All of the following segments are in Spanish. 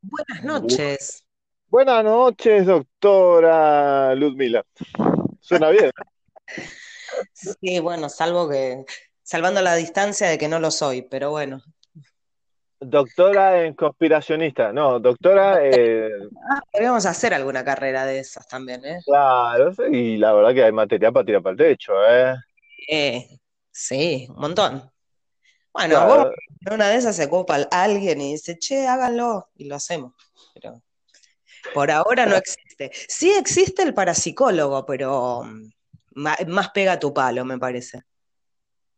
Buenas noches. Buenas noches, doctora Ludmila. Suena bien. Sí, bueno, salvo que, salvando la distancia de que no lo soy, pero bueno. Doctora en conspiracionista, no, doctora. Eh, ah, podríamos hacer alguna carrera de esas también, ¿eh? Claro, y la verdad que hay material para tirar para el techo, ¿eh? eh sí, un montón. Bueno, vos, en una de esas se ocupa alguien y dice, che, háganlo, y lo hacemos. Pero por ahora no existe. Sí existe el parapsicólogo, pero mm, más pega tu palo, me parece.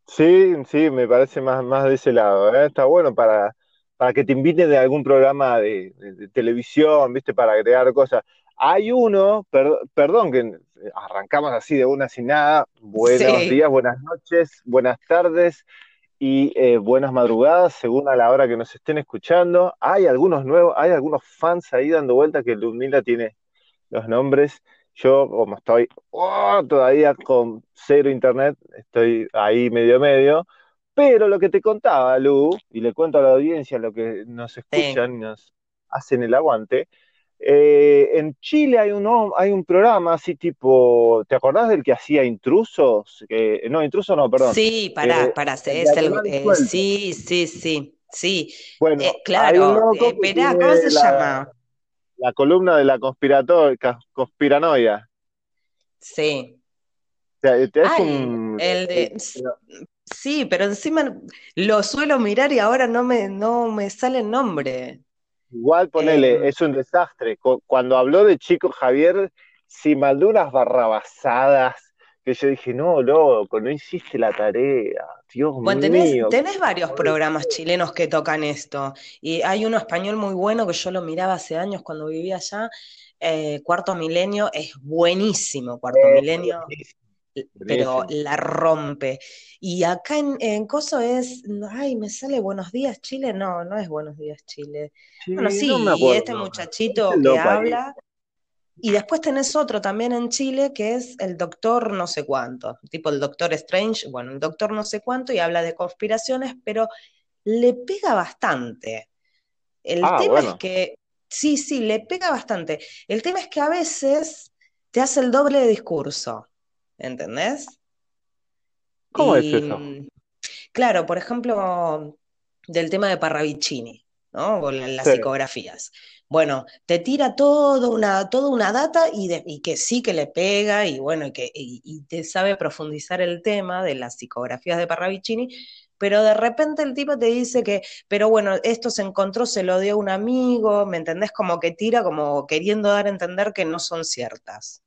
Sí, sí, me parece más, más de ese lado. ¿eh? Está bueno para, para que te inviten de algún programa de, televisión, ¿viste? Para agregar cosas. Hay uno, perdón que arrancamos así de una sin nada. Buenos días, buenas noches, buenas tardes y eh, buenas madrugadas, según a la hora que nos estén escuchando. Hay algunos nuevos, hay algunos fans ahí dando vuelta que Ludmila tiene los nombres. Yo, como estoy oh, todavía con cero internet, estoy ahí medio medio. Pero lo que te contaba, Lu, y le cuento a la audiencia lo que nos escuchan y nos hacen el aguante, eh, en Chile hay un, hay un programa así tipo, ¿te acordás del que hacía intrusos? no, intrusos no, perdón. Sí, para, eh, para, hacer eh, sí, sí, sí, sí. Bueno, claro, espera, ¿cómo se llama? La columna de la conspiranoia. Sí. O sea, es un, el de, sí, pero encima lo suelo mirar y ahora no me, no me sale el nombre. Igual ponele, em. es un desastre. Cuando habló de Chico Javier, si mandó unas barrabasadas que yo dije, no, loco, no hiciste la tarea. Dios bueno, mío. Tenés, varios programas chilenos que tocan esto. Y hay uno español muy bueno que yo lo miraba hace años cuando vivía allá. Eh, Cuarto Milenio es buenísimo, Cuarto Milenio pero la rompe. Y acá en, en, Coso es, ay, me sale Buenos Días Chile, no, no es Buenos Días Chile. bueno, sí, y este muchachito que habla. Y después tenés otro también en Chile que es el doctor no sé cuánto, tipo el doctor Strange, bueno, el doctor no sé cuánto y habla de conspiraciones, pero le pega bastante. El ah, tema es que, sí, sí, le pega bastante. El tema es que a veces te hace el doble de discurso. ¿Entendés? ¿Cómo es eso? Claro, por ejemplo, del tema de Parravicini, ¿no? O las psicografías. Bueno, te tira toda una, toda una data y, que sí que le pega y bueno, y que y, te sabe profundizar el tema de las psicografías de Parravicini, pero de repente el tipo te dice que, pero bueno, esto se encontró, se lo dio un amigo, ¿me entendés? Como que tira, como queriendo dar a entender que no son ciertas.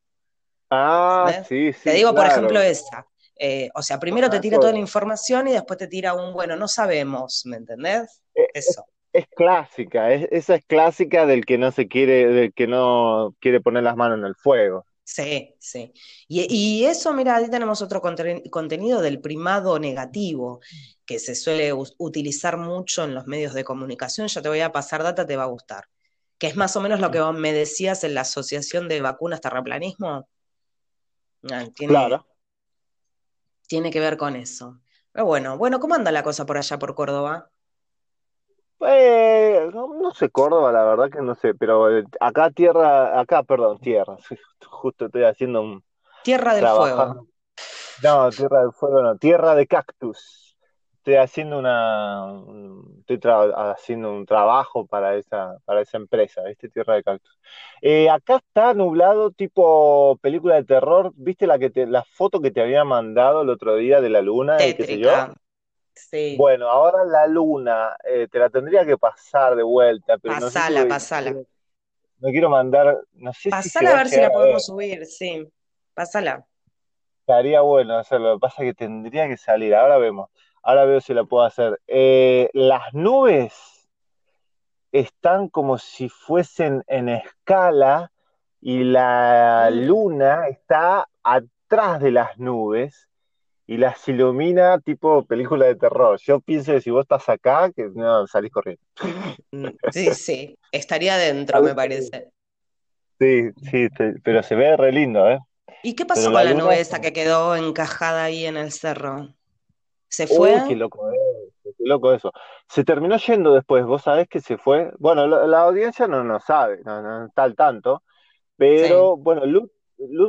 Ah, sí, sí. Te digo, por ejemplo, esa. Eh, o sea, primero te tira toda la información y después te tira un, bueno, no sabemos, ¿me entendés? Eh, Eso. Es, clásica, esa es clásica del que no se quiere, del que no quiere poner las manos en el fuego. Sí, sí. Y, eso, mira, ahí tenemos otro contenido del primado negativo, que se suele utilizar mucho en los medios de comunicación. Ya te voy a pasar data, te va a gustar. Que es más o menos lo que me decías en la Asociación de Vacunas Terraplanismo. Tiene, claro. Tiene que ver con eso. Pero bueno, bueno, ¿cómo anda la cosa por allá por Córdoba? Pues, no, sé Córdoba, la verdad que no sé, pero eh, acá tierra, acá, perdón, tierra, justo estoy haciendo un... Tierra del fuego. No, tierra del fuego no, tierra de cactus estoy haciendo una estoy haciendo un trabajo para esa para esa empresa ¿viste? Tierra de Cactus. Eh, acá está nublado tipo película de terror. Viste la que te, la foto que te había mandado el otro día de la luna y qué sé yo sí. Bueno ahora la luna eh, te la tendría que pasar de vuelta pero pasala no pasala. no quiero mandar no sé pasala a ver si la podemos subir sí. Pasala. Estaría bueno hacerlo lo que pasa es que tendría que salir ahora vemos Ahora veo si la puedo hacer. Eh, las nubes están como si fuesen en escala y la luna está atrás de las nubes y las ilumina tipo película de terror. Yo pienso que si vos estás acá, que no salís corriendo. Mm, sí, sí, estaría adentro, me parece. Sí, sí, pero se ve re lindo, ¿eh? ¿Y qué pasó con la, nube esa que quedó encajada ahí en el cerro? ¿Se fue? qué loco es, loco eso. Se terminó yendo después, vos sabés que se fue. Bueno, la, audiencia no, no sabe, no, no está al tanto, pero bueno, Luz,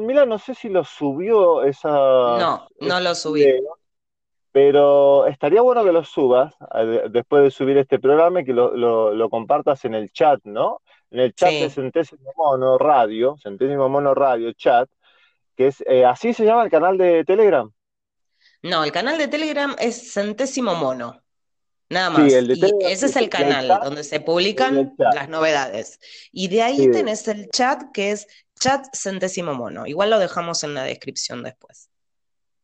Mila no sé si lo subió esa. No, no lo subí. pero estaría bueno que lo subas después de subir este programa y que lo, compartas en el chat, ¿no? En el chat de Centésimo Mono Radio, Centésimo Mono Radio Chat, que es, eh, así se llama el canal de Telegram. No, el canal de Telegram es Centésimo Mono. Nada más. y ese es el canal donde se publican las novedades. Y de ahí tenés el chat que es chat centésimo mono. Igual lo dejamos en la descripción después.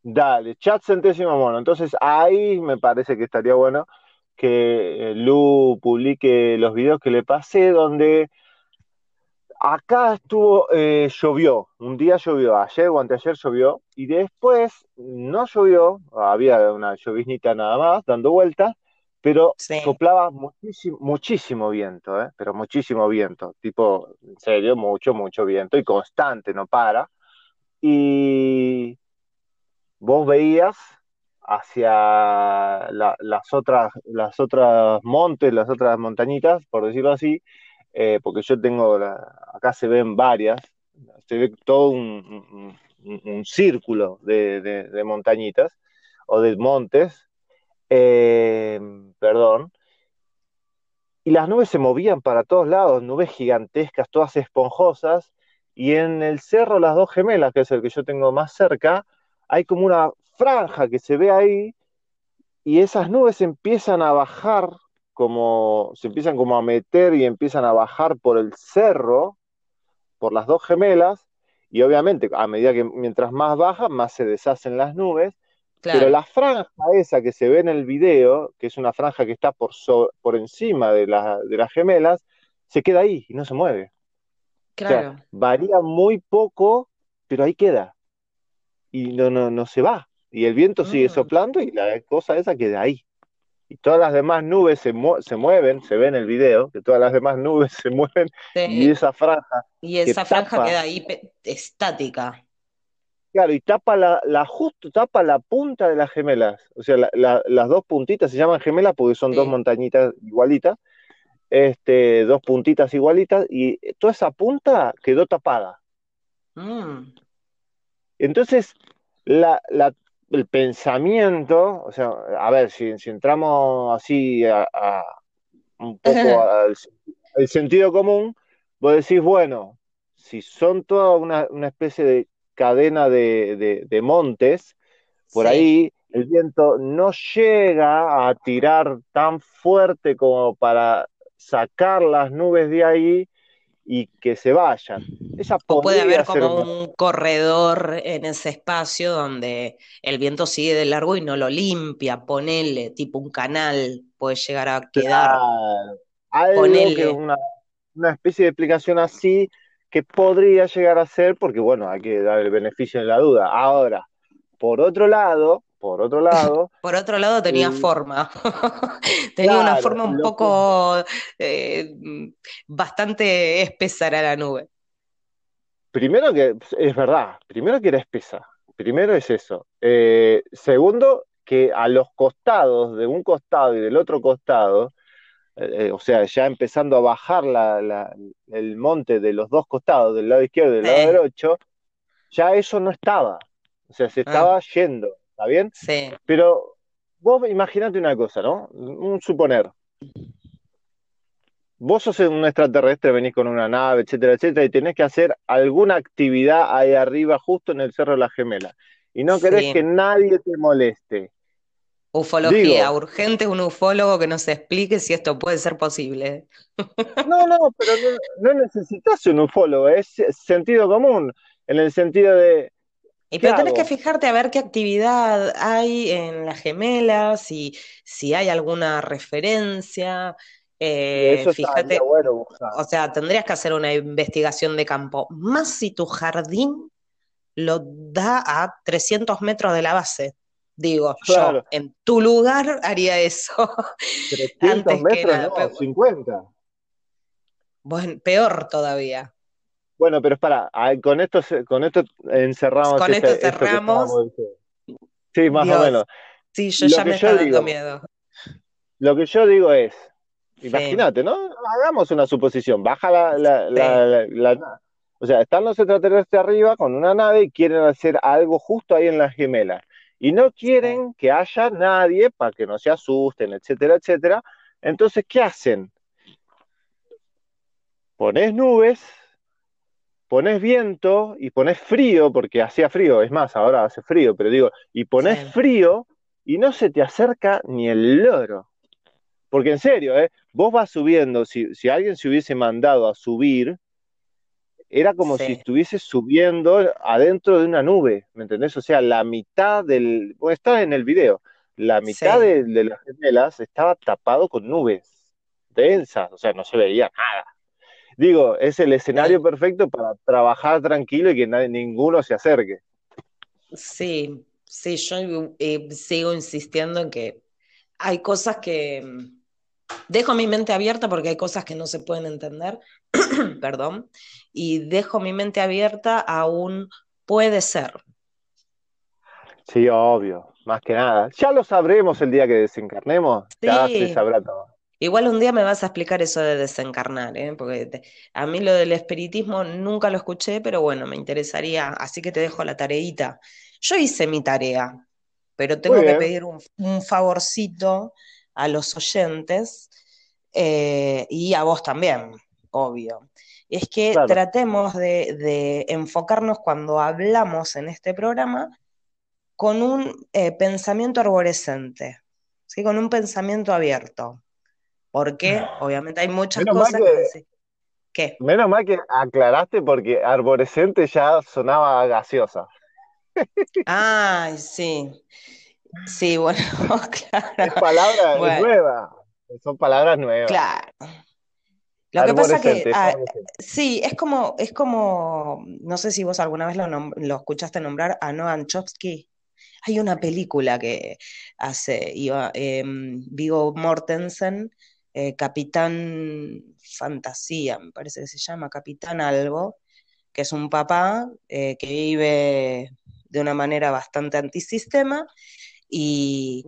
Dale, chat centésimo mono. Entonces ahí me parece que estaría bueno que Lu publique los videos que le pasé donde Acá estuvo, eh, llovió, un día llovió, ayer o anteayer llovió, y después no llovió, había una lloviznita nada más, dando vueltas, pero soplaba muchísimo, muchísimo viento, ¿eh? pero muchísimo viento, tipo, en serio, mucho, mucho viento, y constante, no para. Y vos veías hacia las otras, las otras montes, las otras montañitas, por decirlo así, eh, porque yo tengo, acá se ven varias, se ve todo un, círculo de, montañitas o de montes, eh, perdón, y las nubes se movían para todos lados, nubes gigantescas, todas esponjosas, y en el cerro Las Dos Gemelas, que es el que yo tengo más cerca, hay como una franja que se ve ahí, y esas nubes empiezan a bajar como, se empiezan como a meter y empiezan a bajar por el cerro, por las dos gemelas, y obviamente a medida que mientras más baja, más se deshacen las nubes, pero la franja esa que se ve en el video, que es una franja que está por, por encima de, de las gemelas, se queda ahí y no se mueve. Claro. varía muy poco, pero ahí queda. Y no, no, no se va. Y el viento sigue mm. soplando y la cosa esa queda ahí y todas las demás nubes se, se mueven, se ve en el video, que todas las demás nubes se mueven y esa franja. Y esa franja queda ahí estática. Claro, y tapa la, la, justo tapa la punta de las gemelas. O sea, las dos puntitas se llaman gemelas porque son dos montañitas igualitas, este, dos puntitas igualitas, y toda esa punta quedó tapada. Mm. Entonces, la, la, el pensamiento, o sea, a ver, si, entramos así a, un poco al, sentido común, vos decís, bueno, si son toda una, especie de cadena de, montes, por ahí el viento no llega a tirar tan fuerte como para sacar las nubes de ahí y que se vayan. Esa o puede haber como un corredor en ese espacio donde el viento sigue de largo y no lo limpia, ponele, tipo un canal, puede llegar a quedar. Algo que una, una especie de explicación así que podría llegar a ser, porque bueno, hay que dar el beneficio de la duda. Ahora, por otro lado, por otro lado. Por otro lado tenía forma. tenía una forma un poco eh, bastante espesa era la nube. Primero que, es verdad, primero que era espesa. Primero es eso. Eh, segundo, que a los costados, de un costado y del otro costado, eh, o sea, ya empezando a bajar el monte de los dos costados, del lado izquierdo y del lado derecho, ya eso no estaba. O sea, se ah. estaba yendo. ¿Está bien? Sí. Pero vos imaginate una cosa, ¿no? Un suponer. Vos sos un extraterrestre, venís con una nave, etcétera, etcétera, y tenés que hacer alguna actividad ahí arriba, justo en el Cerro de la Gemela. Y no querés que nadie te moleste. Ufología, urgente un ufólogo que nos explique si esto puede ser posible. No, no, pero no, no necesitas un ufólogo, es sentido común, en el sentido de, y pero tenés que fijarte a ver qué actividad hay en las gemelas, si, si hay alguna referencia. Eh, fíjate, o sea, tendrías que hacer una investigación de campo, más si tu jardín lo da a 300 metros de la base. Digo, yo en tu lugar haría eso. 300 metros, no, 50. Bueno, peor todavía. Bueno, pero es para, con esto, con esto encerramos. Con esto cerramos. sí, más o menos. Sí, yo ya me está dando miedo. lo que yo digo es, imagínate, ¿no? Hagamos una suposición, baja la, la, la, o sea, están los extraterrestres arriba con una nave y quieren hacer algo justo ahí en las gemelas. Y no quieren que haya nadie para que no se asusten, etcétera, etcétera. Entonces, ¿qué hacen? Pones nubes, pones viento y pones frío, porque hacía frío, es más, ahora hace frío, pero digo, y pones frío y no se te acerca ni el loro. Porque en serio, ¿eh? vos vas subiendo, si, si alguien se hubiese mandado a subir, era como si estuviese subiendo adentro de una nube, ¿me entendés? O sea, la mitad del, bueno, está en el video, la mitad de, de, las gemelas estaba tapado con nubes densas, o sea, no se veía nada. Digo, es el escenario perfecto para trabajar tranquilo y que nadie, ninguno se acerque. Sí, sí, yo eh, sigo insistiendo en que hay cosas que mm, dejo mi mente abierta porque hay cosas que no se pueden entender, perdón, y dejo mi mente abierta a un puede ser. Sí, obvio, más que nada. Ya lo sabremos el día que desencarnemos, ya se sabrá todo. Igual un día me vas a explicar eso de desencarnar, ¿eh? porque a mí lo del espiritismo nunca lo escuché, pero bueno, me interesaría, así que te dejo la tareita. Yo hice mi tarea, pero tengo que pedir un, favorcito a los oyentes eh, y a vos también, obvio. Es que tratemos de, enfocarnos cuando hablamos en este programa con un eh, pensamiento arborescente, ¿sí? con un pensamiento abierto. Porque obviamente hay muchas cosas que, ¿Qué? Menos mal que aclaraste porque arborescente ya sonaba gaseosa. Ay, sí. Sí, bueno, claro. Es palabra nueva. Son palabras nuevas. Claro. Lo que pasa que ah, sí, es como, es como, no sé si vos alguna vez lo, lo escuchaste nombrar a Noam Chomsky. Hay una película que hace eh, Vigo Mortensen, eh, Capitán Fantasía, me parece que se llama, Capitán algo, que es un papá eh, que vive de una manera bastante antisistema y,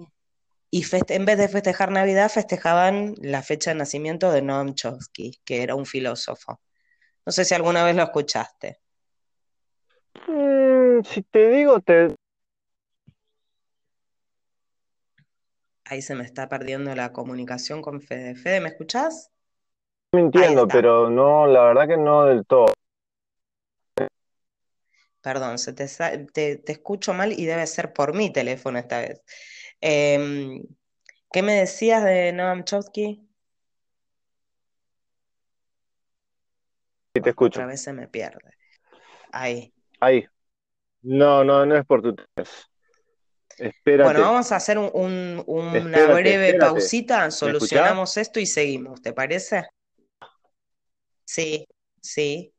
y en vez de festejar Navidad festejaban la fecha de nacimiento de Noam Chomsky, que era un filósofo. No sé si alguna vez lo escuchaste. Mm, si te digo, te, Ahí se me está perdiendo la comunicación con Fede. Fede, ¿me escuchás? Me entiendo, pero no, la verdad que no del todo. Perdón, se te, te, escucho mal y debe ser por mi teléfono esta vez. Em, ¿qué me decías de Noam Chomsky? Sí, te escucho. Otra vez se me pierde. Ahí. Ahí. No, no, no es por tu teléfono. Bueno, vamos a hacer una breve pausita, solucionamos esto y seguimos, ¿te parece? Sí, sí.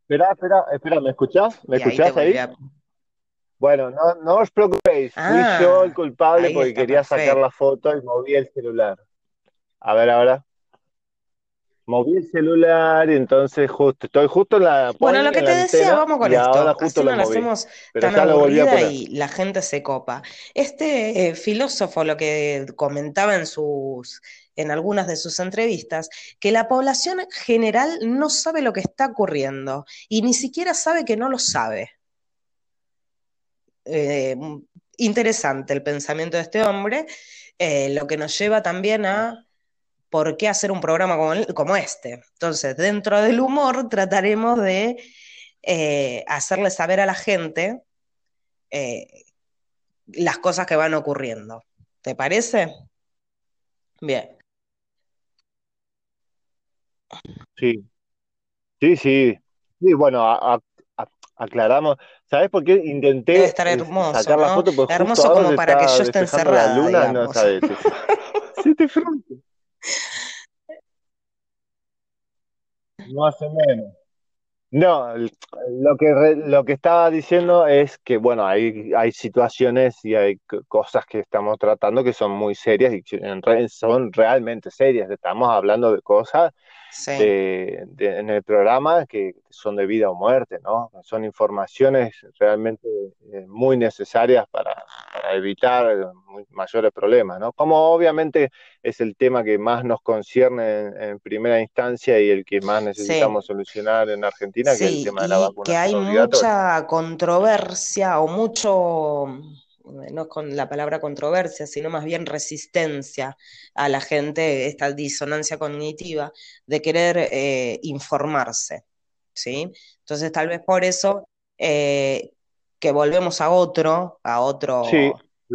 Espera, espera, espera, ¿me escuchás? ¿Me escuchás ahí? Bueno, no, no os preocupéis, fui ah, yo el culpable porque quería sacar la foto y moví el celular. A ver ahora moví el celular y entonces justo, estoy justo en la Bueno, lo que te decía, vamos con esto. Ahora justo Así no hacemos tan aburrida y la gente se copa. Este eh, filósofo lo que comentaba en sus en algunas de sus entrevistas, que la población general no sabe lo que está ocurriendo y ni siquiera sabe que no lo sabe. Eh, interesante el pensamiento de este hombre, eh, lo que nos lleva también a ¿por qué hacer un programa como, este? Entonces, dentro del humor trataremos de eh, hacerle saber a la gente eh, las cosas que van ocurriendo. ¿Te parece? Bien. Sí, sí, sí. Sí, bueno, aclaramos. ¿Sabes por qué intenté estar hermoso, sacar la foto? hermoso como para que yo esté encerrada. La luna, no sabes. sí, te no hace menos. No, lo que, lo que estaba diciendo es que, bueno, hay, hay situaciones y hay cosas que estamos tratando que son muy serias y son realmente serias. Estamos hablando de cosas en el programa que son de vida o muerte, ¿no? Son informaciones realmente eh, muy necesarias para, evitar mayores problemas, ¿no? Como obviamente es el tema que más nos concierne en, primera instancia y el que más necesitamos solucionar en Argentina, que es el tema de la vacunación. Que hay mucha controversia o mucho no con la palabra controversia, sino más bien resistencia a la gente, esta disonancia cognitiva de querer eh, informarse. ¿sí? Entonces, tal vez por eso eh, que volvemos a otro, a otro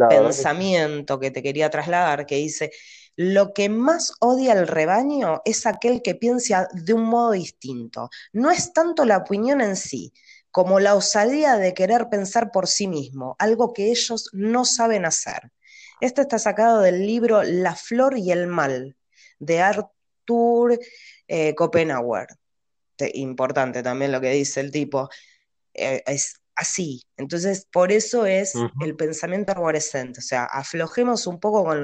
pensamiento que te quería trasladar, que dice, lo que más odia el rebaño es aquel que piensa de un modo distinto. No es tanto la opinión en sí, como la osadía de querer pensar por sí mismo, algo que ellos no saben hacer. Esto está sacado del libro La flor y el mal, de Arthur eh, Schopenhauer. Importante también lo que dice el tipo. Eh, es así. Entonces, por eso es el pensamiento arborescente. O sea, aflojemos un poco con,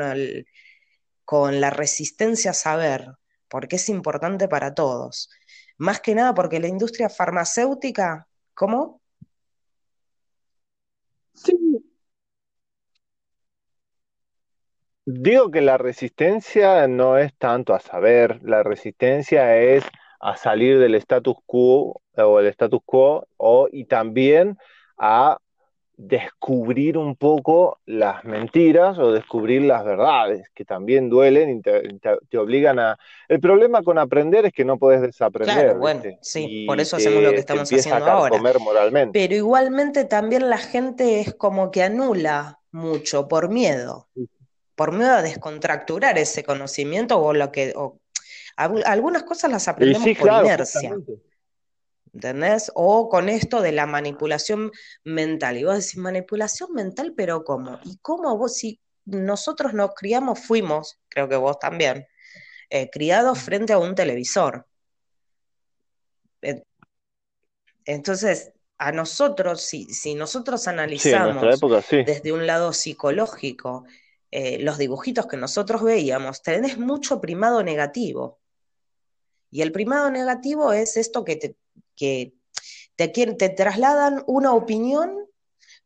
con la resistencia a saber, porque es importante para todos. Más que nada porque la industria farmacéutica ¿Cómo? Sí. Digo que la resistencia no es tanto a saber, la resistencia es a salir del status quo o el status quo o, y también a descubrir un poco las mentiras o descubrir las verdades, que también duelen y te, obligan a... El problema con aprender es que no puedes desaprender. Claro, bueno, sí, por eso hacemos lo que estamos haciendo ahora. Comer moralmente. Pero igualmente también la gente es como que anula mucho por miedo, por miedo a descontracturar ese conocimiento o lo que... algunas cosas las aprendemos por inercia. ¿Entendés? O con esto de la manipulación mental. Y vos decís, manipulación mental, pero ¿cómo? ¿Y cómo vos, si nosotros nos criamos, fuimos, creo que vos también, eh, criados frente a un televisor? Entonces, a nosotros, si, si nosotros analizamos desde un lado psicológico eh, los dibujitos que nosotros veíamos, tenés mucho primado negativo. Y el primado negativo es esto que te, que te, te trasladan una opinión,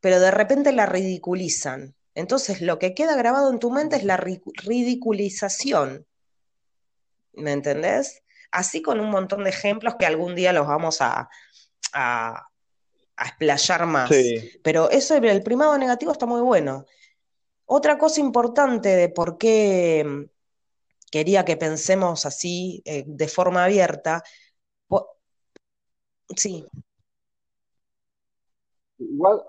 pero de repente la ridiculizan. Entonces, lo que queda grabado en tu mente es la ridiculización. ¿Me entendés? Así con un montón de ejemplos que algún día los vamos a, a, explayar más. Pero eso, el primado negativo está muy bueno. Otra cosa importante de por qué quería que pensemos así eh, de forma abierta Sí. Igual,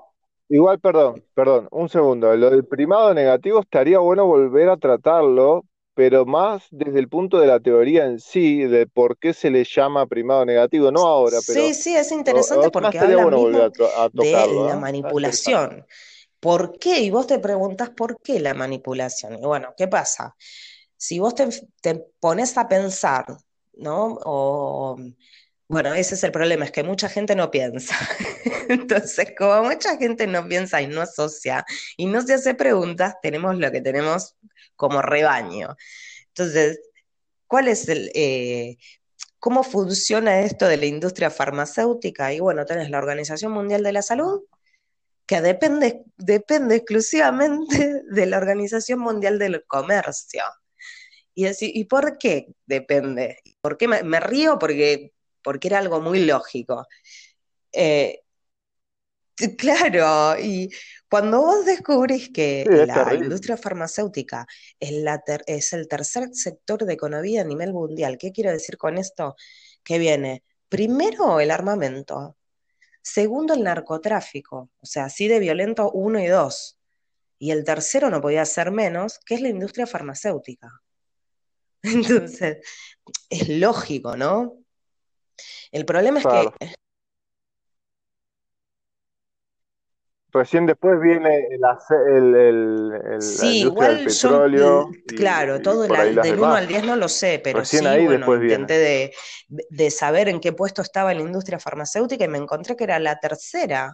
igual, perdón, perdón, un segundo. Lo del primado negativo estaría bueno volver a tratarlo, pero más desde el punto de la teoría en sí, de por qué se le llama primado negativo, no ahora, pero Sí, sí, es interesante porque habla mismo de la ¿eh? manipulación. ¿Por qué? Y vos te preguntas por qué la manipulación. Y bueno, ¿qué pasa? Si vos te, te pones a pensar, ¿no? O bueno, ese es el problema, es que mucha gente no piensa. Entonces, como mucha gente no piensa y no asocia y no se hace preguntas, tenemos lo que tenemos como rebaño. Entonces, ¿cuál es el... Eh, ¿Cómo funciona esto de la industria farmacéutica? Y bueno, tenés la Organización Mundial de la Salud, que depende, depende exclusivamente de la Organización Mundial del Comercio. Y, decir, ¿y por qué depende? ¿Por qué me río? Porque porque era algo muy lógico. Eh, claro, y cuando vos descubrís que la industria farmacéutica es, es el tercer sector de economía a nivel mundial, ¿qué quiero decir con esto? Que viene primero el armamento, segundo el narcotráfico, o sea, así de violento uno y dos, y el tercero no podía ser menos, que es la industria farmacéutica. Entonces, es lógico, ¿no? El problema es que... Recién después viene el, el, el, sí, igual petróleo. claro, todo del 1 al 10 no lo sé, pero sí, bueno, intenté de, de, saber en qué puesto estaba la industria farmacéutica y me encontré que era la tercera.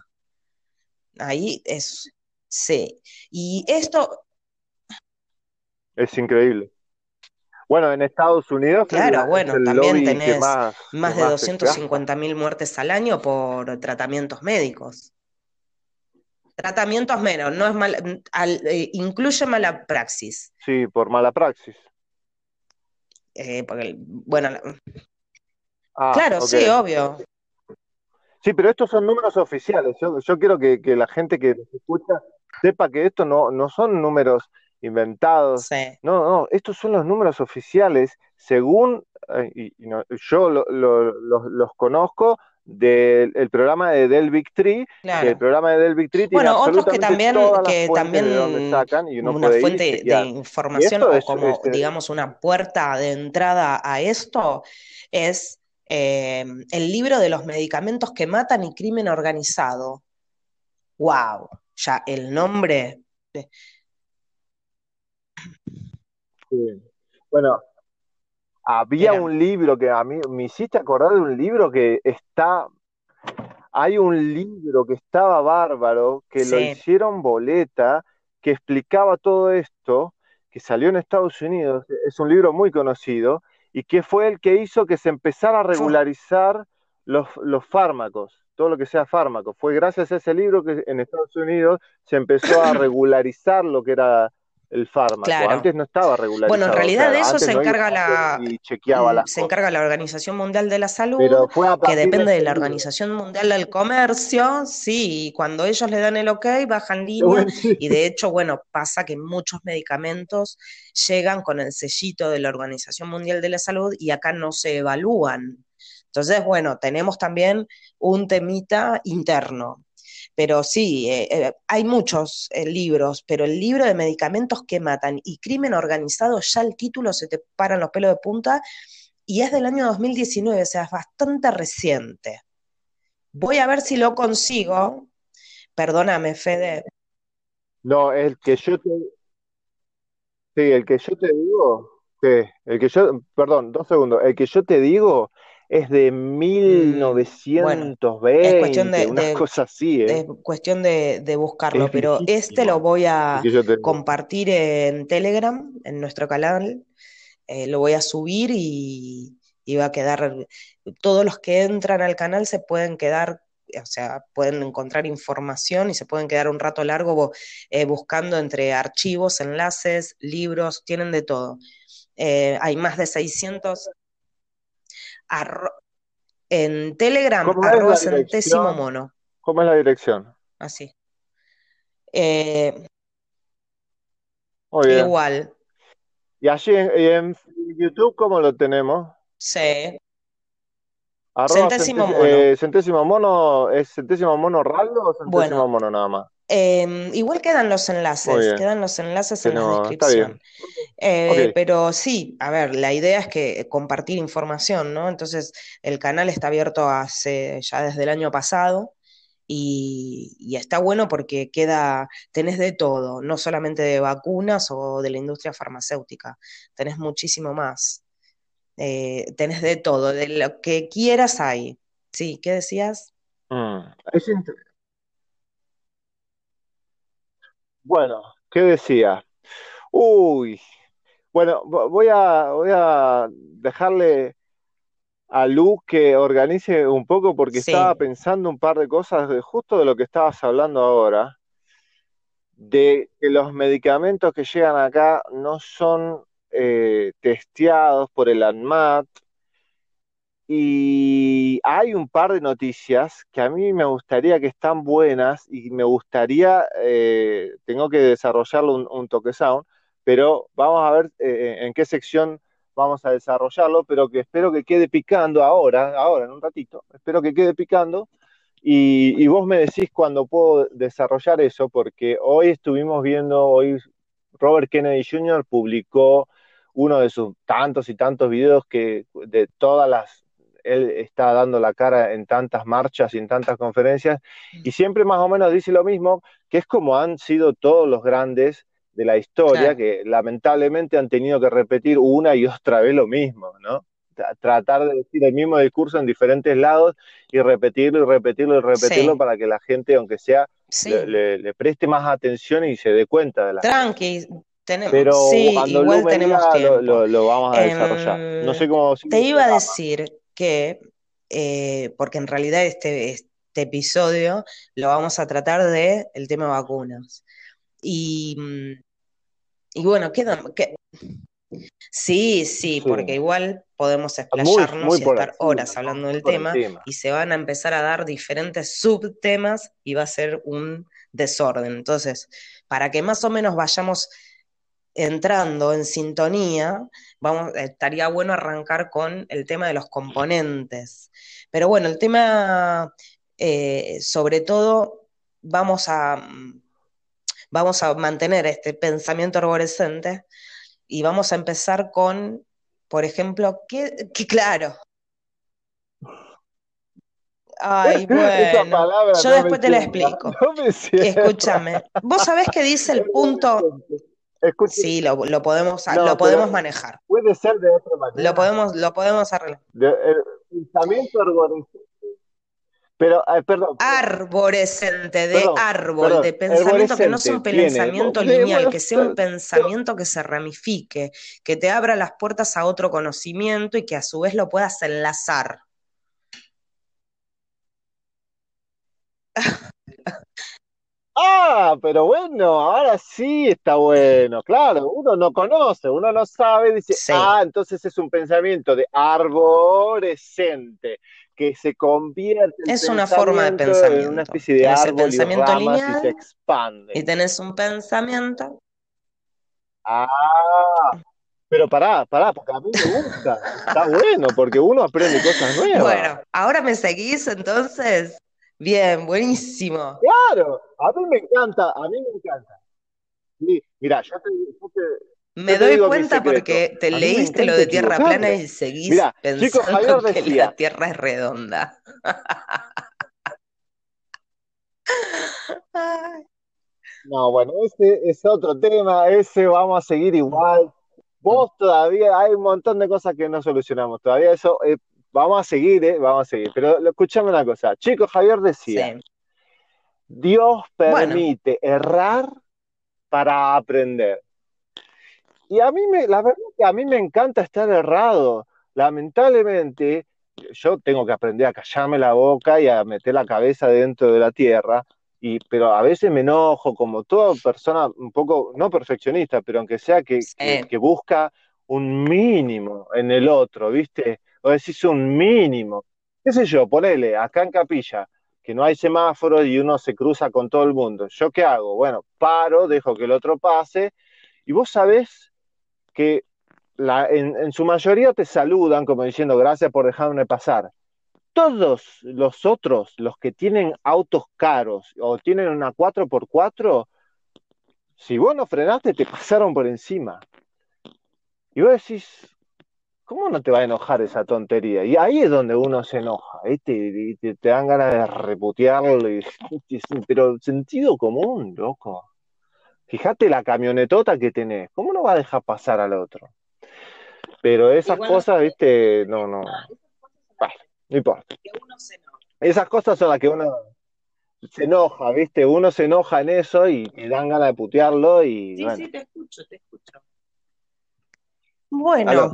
Ahí es, sí. Y esto... Es increíble. Bueno, en Estados Unidos Claro, bueno, el también tenés más, más de más se gasta. 250.000 muertes al año por tratamientos médicos. Tratamientos menos, no es mal, al- eh, incluye mala praxis. Sí, por mala praxis. Eh, porque, bueno, Ah, claro, sí, obvio. Sí, pero estos son números oficiales. Yo, yo quiero que, que la gente que nos escucha sepa que estos no, no son números inventados. Sí. No, no, estos son los números oficiales según, eh, y, y no- yo lo- lo- los, los conozco del el programa de Del Big Tree, que el programa de Del Big Tree tiene Bueno, otros que también, que fuentes de donde también sacan y uno una puede ir y fuente de información o es, como, es, eh, digamos, una puerta de entrada a esto es eh, el libro de los medicamentos que matan y crimen organizado. ¡Wow! Ya el nombre. de- sí. Bueno, había Era. un libro que a mí me hiciste acordar de un libro que está Hay un libro que estaba bárbaro, que lo hicieron boleta, que explicaba todo esto, que salió en Estados Unidos, es un libro muy conocido, y que fue el que hizo que se empezara a regularizar los, los fármacos, todo lo que sea fármaco. Fue gracias a ese libro que en Estados Unidos se empezó a regularizar lo que era el fármaco. Claro. Antes no estaba regularizado. Bueno, en o realidad sea, de eso se encarga la, alguien y chequeaba mm, las se cosas. encarga la Organización Mundial de la Salud, Pero fue a que de depende de ese la. Organización Mundial del Comercio, sí, y cuando ellos le dan el ok, bajan línea, y de hecho, bueno, pasa que muchos medicamentos llegan con el sellito de la Organización Mundial de la Salud y acá no se evalúan. Entonces, bueno, tenemos también un temita interno. Pero sí, eh, eh, hay muchos eh, libros, pero el libro de medicamentos que matan y crimen organizado, ya el título se te paran los pelos de punta y es del año 2019, o sea, es bastante reciente. Voy a ver si lo consigo. Perdóname, Fede. No, el que yo te, sí, el que yo te digo, sí, el que yo, perdón, dos segundos, el que yo te digo es de Mm, bueno, es cuestión 1920, de, una de- cosa así, ¿eh? es cuestión de, de buscarlo, Es pero este lo voy a te compartir en Telegram, en nuestro canal. eh, lo voy a subir y, y va a quedar, todos los que entran al canal se pueden quedar, o sea, pueden encontrar información y se pueden quedar un rato largo eh, buscando entre archivos, enlaces, libros, tienen de todo. Hay más de 600 arro- en Telegram, ¿Cómo es arroba centésimo mono, ¿Cómo es la dirección? así. Eh, igual, Y allí en, en YouTube, ¿cómo lo tenemos? sí, Arroba centésimo centés- mono. eh, centésimo mono, ¿es centésimo mono raldo o centésimo Bueno, mono nada más? Eh, igual quedan los enlaces, quedan los enlaces en la descripción. Eh, pero sí, a ver, la idea es que compartir información, ¿no? Entonces, el canal está abierto hace ya desde el año pasado y, y está bueno porque queda, tenés de todo, no solamente de vacunas o de la industria farmacéutica, tenés muchísimo más. Eh, tenés de todo, de lo que quieras hay. Sí, ¿qué decías? Mm, es Bueno, ¿qué decía? Uy, bueno, vo- voy a, voy a dejarle a Lu que organice un poco porque estaba pensando un par de cosas de justo de lo que estabas hablando ahora, de que los medicamentos que llegan acá no son eh, testeados por el ANMAT y hay un par de noticias que a mí me gustaría que están buenas y me gustaría, eh, tengo que desarrollarlo un, toque sound, pero vamos a ver eh, en qué sección vamos a desarrollarlo, pero que espero que quede picando ahora, ahora en un ratito, espero que quede picando y, y vos me decís cuándo puedo desarrollar eso, porque hoy estuvimos viendo, hoy Robert Kennedy Jr. publicó uno de sus tantos y tantos videos que de todas las él está dando la cara en tantas marchas y en tantas conferencias, y siempre más o menos dice lo mismo, que es como han sido todos los grandes de la historia, claro. que lamentablemente han tenido que repetir una y otra vez lo mismo, ¿no? Tra- Tratar de decir el mismo discurso en diferentes lados y repetirlo y repetirlo y repetirlo Sí, para que la gente, aunque sea, le, sí. le- le preste más atención y se dé cuenta de las cosas. Tranqui, Tenemos, pero sí, cuando igual Lu tenemos tiempo. lo- lo vamos a desarrollar. No sé Em, cómo sigue te iba a decir que, eh, porque en realidad este, este episodio lo vamos a tratar de el tema vacunas. Y, mm, y bueno, queda, que- sí, sí, porque igual podemos explayarnos muy y estar horas hablando del tema y se van a empezar a dar diferentes subtemas y va a ser un desorden. Entonces, para que más o menos vayamos entrando en sintonía, vamos, estaría bueno arrancar con el tema de los componentes. Pero bueno, el tema, eh, sobre todo, vamos a, vamos a mantener este pensamiento arborescente y vamos a empezar con, por ejemplo, que, que claro. Ay, bueno, yo no después te la cierra, explico. no. Escúchame, ¿vos sabés qué dice el punto? Escuche, Sí, lo, lo podemos, no, lo podemos manejar. puede ser de otra Lo manera. podemos, lo podemos arreglar. De- el pensamiento arborescente. Pero, eh, perdón, Arborescente, de perdón, árbol, perdón. de pensamiento que no sea un tiene. pensamiento lineal, que sea un pensamiento que se ramifique, que te abra las puertas a otro conocimiento y que a su vez lo puedas enlazar. Ah, pero bueno, ahora sí está bueno. Claro, uno no conoce, uno no sabe, dice, Sí. ah, entonces es un pensamiento de arborescente, que se convierte Es una forma de pensamiento en una especie de Tenés el árbol y pensamiento ramas y se lineal y expande. tenés un pensamiento. Ah, pero pará, pará, porque a mí me gusta. Está bueno, porque uno aprende cosas nuevas. Bueno, ahora me seguís entonces. Bien, buenísimo. Claro, a mí me encanta, a mí me encanta. Sí, mira, yo te, yo te- Me Yo doy cuenta porque te A leíste lo de tierra plana y seguís Mirá, pensando que decía- la tierra es redonda. No, bueno, ese es otro tema, ese vamos a seguir igual. Vos todavía hay un montón de cosas que no solucionamos. Todavía eso, eh, vamos a seguir, eh, vamos a seguir. Pero escuchame una cosa. Chico, Javier decía, sí. Dios Bueno. permite errar para aprender. Y a mí me, la verdad que a mí me encanta estar errado. Lamentablemente, yo tengo que aprender a callarme la boca y a meter la cabeza dentro de la tierra. Y, pero a veces me enojo, como toda persona un poco, no perfeccionista, pero aunque sea que, Sí. que, que busca un mínimo en el otro, ¿viste? O decís un mínimo. ¿Qué sé yo? Ponele, acá en Capilla, que no hay semáforos y uno se cruza con todo el mundo. ¿Yo qué hago? Bueno, paro, dejo que el otro pase, y vos sabés que en, en su mayoría te saludan como diciendo gracias por dejarme pasar. Todos los otros, los que tienen autos caros o tienen una 4x4, si vos no frenaste, te pasaron por encima. Y vos decís, ¿cómo no te va a enojar esa tontería? Y ahí es donde uno se enoja, ¿viste? Y te, te dan ganas de reputearlo, y- pero sentido común, loco. Fíjate la camionetota que tenés, ¿cómo no va a dejar pasar al otro? Pero esas Igual- cosas, ¿viste? No, no. Bueno, no importa. Esas cosas son las que uno se enoja, ¿viste? Uno se enoja en eso y te dan ganas de putearlo y Sí, bueno. sí, te escucho, te escucho. Bueno, Aló.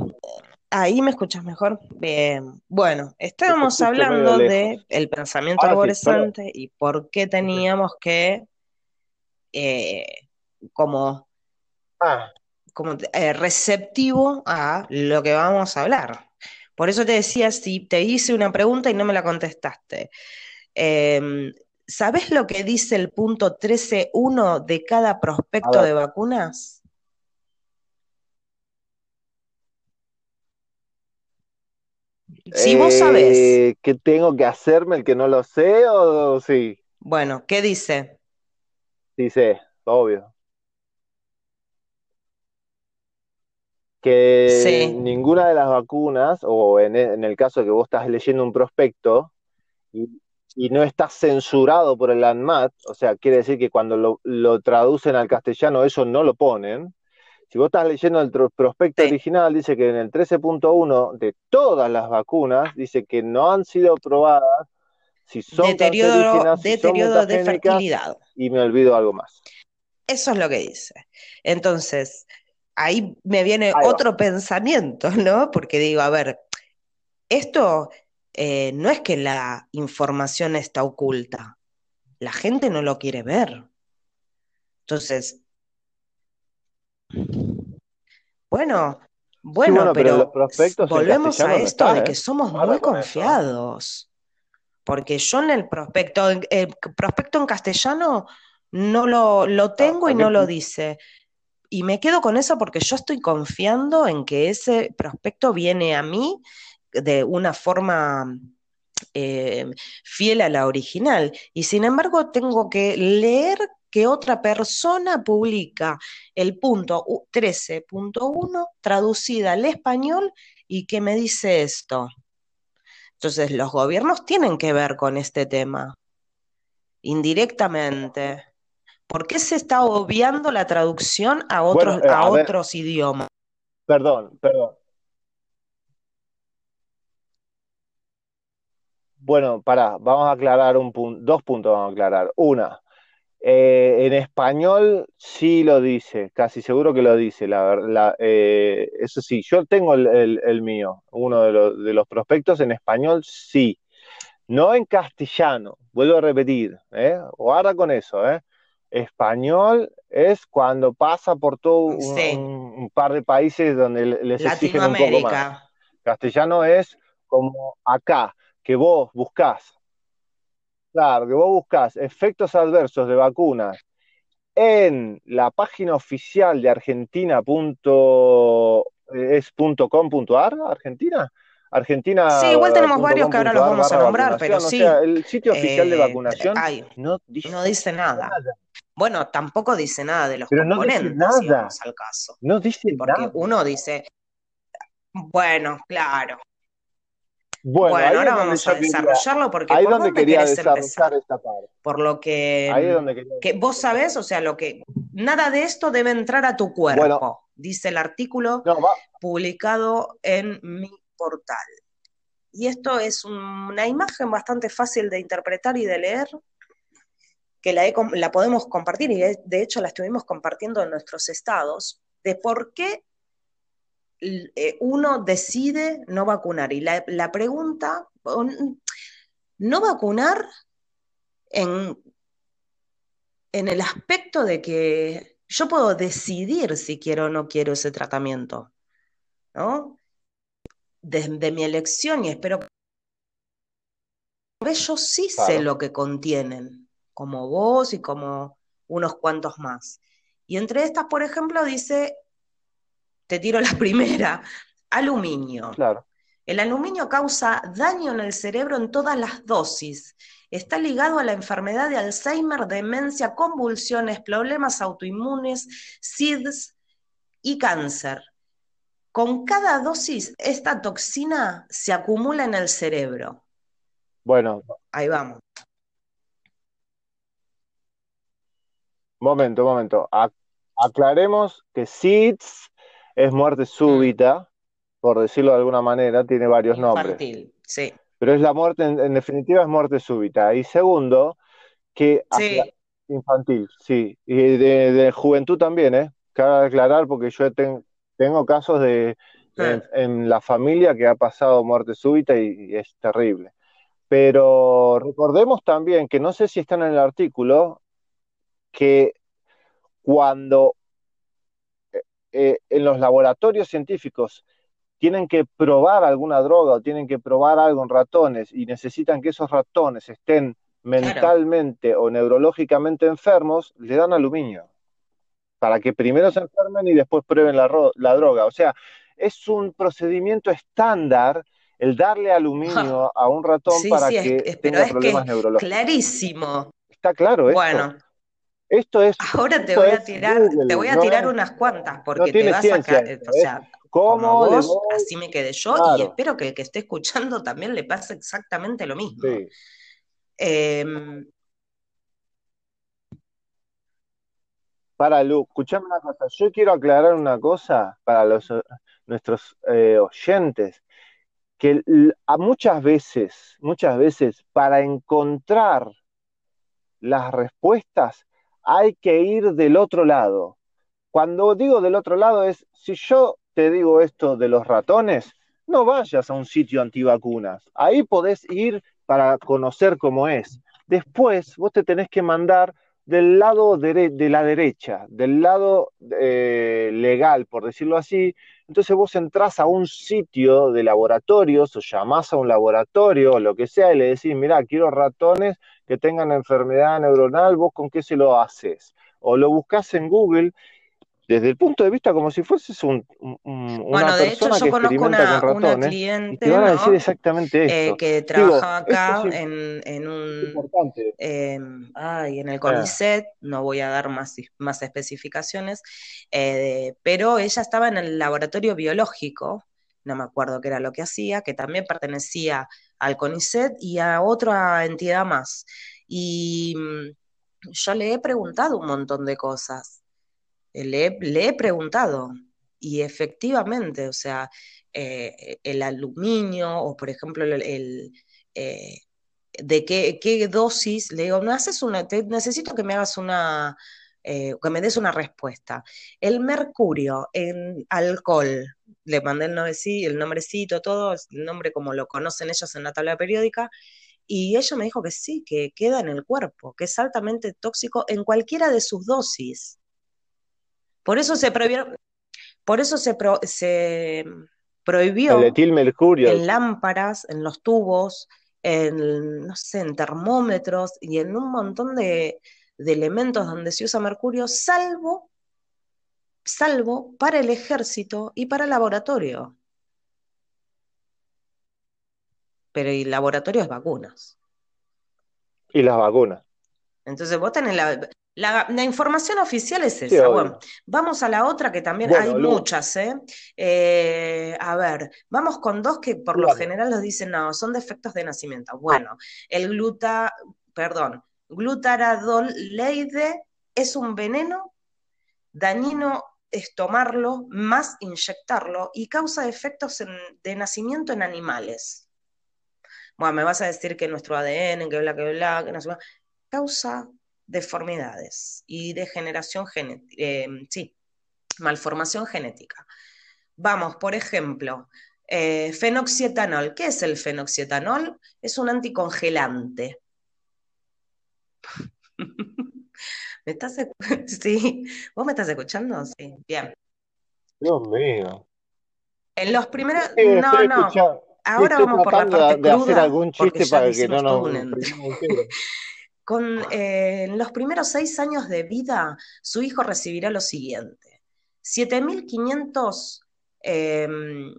Ahí me escuchas mejor. Bien. Bueno, estábamos hablando de el pensamiento Ahora sí, arborescente y por qué teníamos que, eh, como, Ah, como eh, receptivo a lo que vamos a hablar. Por eso te decía, si te hice una pregunta y no me la contestaste. Eh, ¿sabés lo que dice el punto 13.1 de cada prospecto de vacunas? Si vos sabés, eh, ¿qué tengo que hacerme el que no lo sé o sí? bueno, ¿qué dice? Sé, obvio. Que Sí. ninguna de las vacunas, o en, e- en el caso de que vos estás leyendo un prospecto y, y no está censurado por el ANMAT, o sea, quiere decir que cuando lo, lo traducen al castellano eso no lo ponen. Si vos estás leyendo el prospecto Sí. original, dice que en el 13.1 de todas las vacunas, dice que no han sido probadas si son Deterioro, si son deterioro de mutagénicas, fertilidad. y me olvido algo más. Eso es lo que dice. Entonces, ahí me viene otro pensamiento, ¿no? Porque digo, a ver, esto eh, no es que la información está oculta, la gente no lo quiere ver. Entonces, bueno, bueno, pero, volvemos a esto de que ¿eh? somos muy confiados. Porque yo en el prospecto, el prospecto en castellano no lo, lo ah, tengo y no lo dice. Y me quedo con eso porque yo estoy confiando en que ese prospecto viene a mí de una forma eh, fiel a la original. Y sin embargo, tengo que leer que otra persona publica el punto 13.1 traducida al español y que me dice esto. Entonces, los gobiernos tienen que ver con este tema, indirectamente. ¿Por qué se está obviando la traducción a otros, eh, a, otros idiomas? Perdón, perdón. Bueno, pará, vamos a aclarar un punto, dos puntos vamos a aclarar. Una, eh, en español sí lo dice, casi seguro que lo dice, la, eh, eso sí, yo tengo el, mío, uno de, los prospectos en español sí, no en castellano, vuelvo a repetir, ¿eh? guarda con eso, ¿eh? español es cuando pasa por todo un, par de países donde les exigen un poco más. Castellano es como acá, que vos buscás, claro, que vos buscás efectos adversos de vacunas en la página oficial de argentina.es.com.ar, Argentina. Argentina. Sí, igual tenemos varios que ahora los vamos a nombrar, pero sí. el sitio oficial de eh, vacunación no, dice, nada. Bueno, tampoco dice nada de los pero componentes, no dice nada. al caso. No dice Porque uno dice, bueno, claro, bueno, ahora vamos a desarrollarlo porque ahí donde quería desarrollar esta parte. Por lo que, que vos sabés, o sea, lo que nada de esto debe entrar a tu cuerpo, dice el artículo publicado en mi portal. Y esto es una imagen bastante fácil de interpretar y de leer, que la, la podemos compartir y de hecho la estuvimos compartiendo en nuestros estados, de por qué uno decide no vacunar. Y la, pregunta, no vacunar en, en el aspecto de que yo puedo decidir si quiero o no quiero ese tratamiento, ¿no? Desde mi elección y espero que yo sí sé lo que contienen, como vos y como unos cuantos más. Y entre estas, por ejemplo, dice te tiro la primera, aluminio. Claro. El aluminio causa daño en el cerebro en todas las dosis. Está ligado a la enfermedad de Alzheimer, demencia, convulsiones, problemas autoinmunes, SIDS y cáncer. Con cada dosis, esta toxina se acumula en el cerebro. Bueno. Ahí vamos. Momento, momento. Aclaremos que SIDS es muerte súbita, por decirlo de alguna manera, tiene varios Infantil, nombres. sí. Pero es la muerte, en, definitiva, es muerte súbita. Y segundo, que infantil, sí. Y de, juventud también, ¿eh? Cabe aclarar, porque yo tengo casos de ah. en, la familia que ha pasado muerte súbita y, es terrible. Pero recordemos también que no sé si está en el artículo que cuando eh, en los laboratorios científicos tienen que probar alguna droga o tienen que probar algo en ratones y necesitan que esos ratones estén mentalmente o neurológicamente enfermos, le dan aluminio para que primero se enfermen y después prueben la, droga. O sea, es un procedimiento estándar el darle aluminio a un ratón para que tenga problemas neurológicos. Clarísimo. Está claro. Bueno, esto es. Ahora te voy a tirar, te voy a tirar unas cuantas, porque te vas a caer. O sea, ¿Cómo vos, así me quedé yo, y espero que el que esté escuchando también le pase exactamente lo mismo. Em, para Lu, escuchame una cosa. Yo quiero aclarar una cosa para los, nuestros eh, oyentes, que a muchas veces, muchas veces, para encontrar las respuestas, hay que ir del otro lado. Cuando digo del otro lado es, si yo te digo esto de los ratones, no vayas a un sitio antivacunas. Ahí podés ir para conocer cómo es. Después vos te tenés que mandar del lado de la derecha, del lado eh, legal, por decirlo así. Entonces vos entrás a un sitio de laboratorios o llamás a un laboratorio o lo que sea y le decís, mira, quiero ratones que tengan enfermedad neuronal, vos con qué se lo haces. O lo buscas en Google desde el punto de vista como si fueses un, bueno, de hecho, yo conozco una, cliente van a decir exactamente eh, esto. que trabaja acá en, en, un eh, ay, en el CONICET, no voy a dar más, más especificaciones, eh, pero ella estaba en el laboratorio biológico, no me acuerdo qué era lo que hacía, que también pertenecía al CONICET y a otra entidad más. Y mm, yo le he preguntado un montón de cosas le, he preguntado y efectivamente, o sea, eh, el aluminio o por ejemplo el, eh, de qué, dosis, le digo, ¿me haces una, necesito que me hagas una, eh, que me des una respuesta. El mercurio en alcohol, le mandé el, el nombrecito, todo, el nombre como lo conocen ellos en la tabla periódica, y ella me dijo que sí, que queda en el cuerpo, que es altamente tóxico en cualquiera de sus dosis. Por eso se prohibió, por eso se, se prohibió en lámparas, en los tubos, en, no sé, en termómetros y en un montón de, elementos donde se usa mercurio, salvo, salvo para el ejército y para el laboratorio. Pero y laboratorio es vacunas. Y las vacunas. Entonces vos tenés la, la, información oficial es esa. bueno, vamos a la otra que también hay muchas, ¿eh? ¿eh? A ver, vamos con dos que por lo general nos dicen, no, son defectos de nacimiento. Bueno, el gluta, perdón, glutaradol-leide es un veneno, dañino es tomarlo más inyectarlo y causa efectos de nacimiento en animales. Bueno, me vas a decir que nuestro ADN, que bla, que bla, que no sé, causa deformidades y degeneración genética, eh, sí, malformación genética. Vamos, por ejemplo, eh, fenoxietanol. ¿Qué es el fenoxietanol? Es un anticongelante. ¿Me estás sí. ¿Vos me estás escuchando? Sí, bien. Dios mío. En los primeros. no, no. Ahora vamos por la parte de, hacer algún chiste para que no nos. Con, eh, en los primeros seis años de vida, su hijo recibirá lo siguiente: 7.500 em,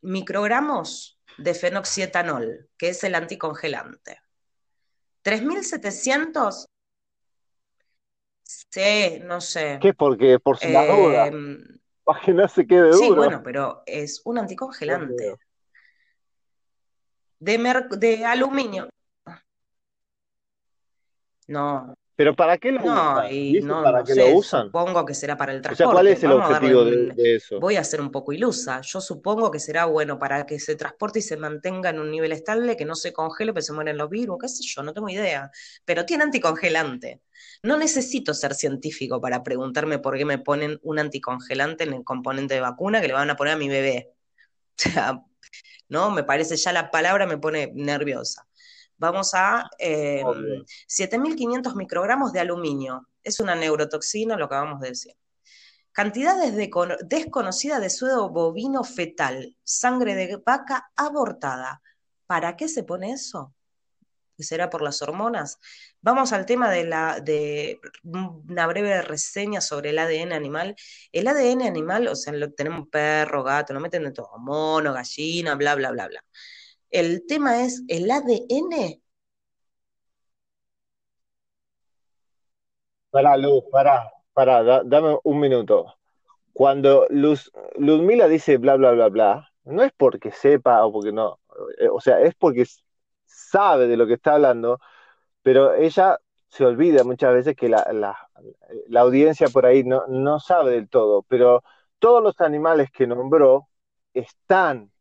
microgramos de fenoxietanol, que es el anticongelante. 3.700 Sí, no sé. ¿Qué? Porque por si la duda. Em, para que no se quede duro. Sí, bueno, pero es un anticongelante. De, de aluminio. No. ¿Pero para qué lo no, Y no, ¿Para qué lo usan? Supongo que será para el transporte. O sea, ¿cuál es el objetivo de, eso? Voy a ser un poco ilusa. Yo supongo que será bueno para que se transporte y se mantenga en un nivel estable, que no se congele, que se mueren los virus, qué sé yo, no tengo idea. Pero tiene anticongelante. No necesito ser científico para preguntarme por qué me ponen un anticongelante en el componente de vacuna que le van a poner a mi bebé. O sea, ¿no? Me parece ya la palabra me pone nerviosa. Vamos a 7.500 em, microgramos de aluminio. Es una neurotoxina, lo que acabamos de decir. Cantidades desconocidas de suero bovino fetal, sangre de vaca abortada. ¿Para qué se pone eso? ¿Será por las hormonas? Vamos al tema de, la, de una breve reseña sobre el ADN animal. El ADN animal, o sea, lo, tenemos perro, gato, lo meten de todo, mono, gallina, bla, bla, bla, bla. El tema es el ADN. Para, Luz, para, para, dame un minuto. Cuando Luz, Luzmila dice bla, bla, bla, bla, no es porque sepa o porque no, eh, o sea, es porque sabe de lo que está hablando, pero ella se olvida muchas veces que la, la audiencia por ahí no, no sabe del todo, pero todos los animales que nombró están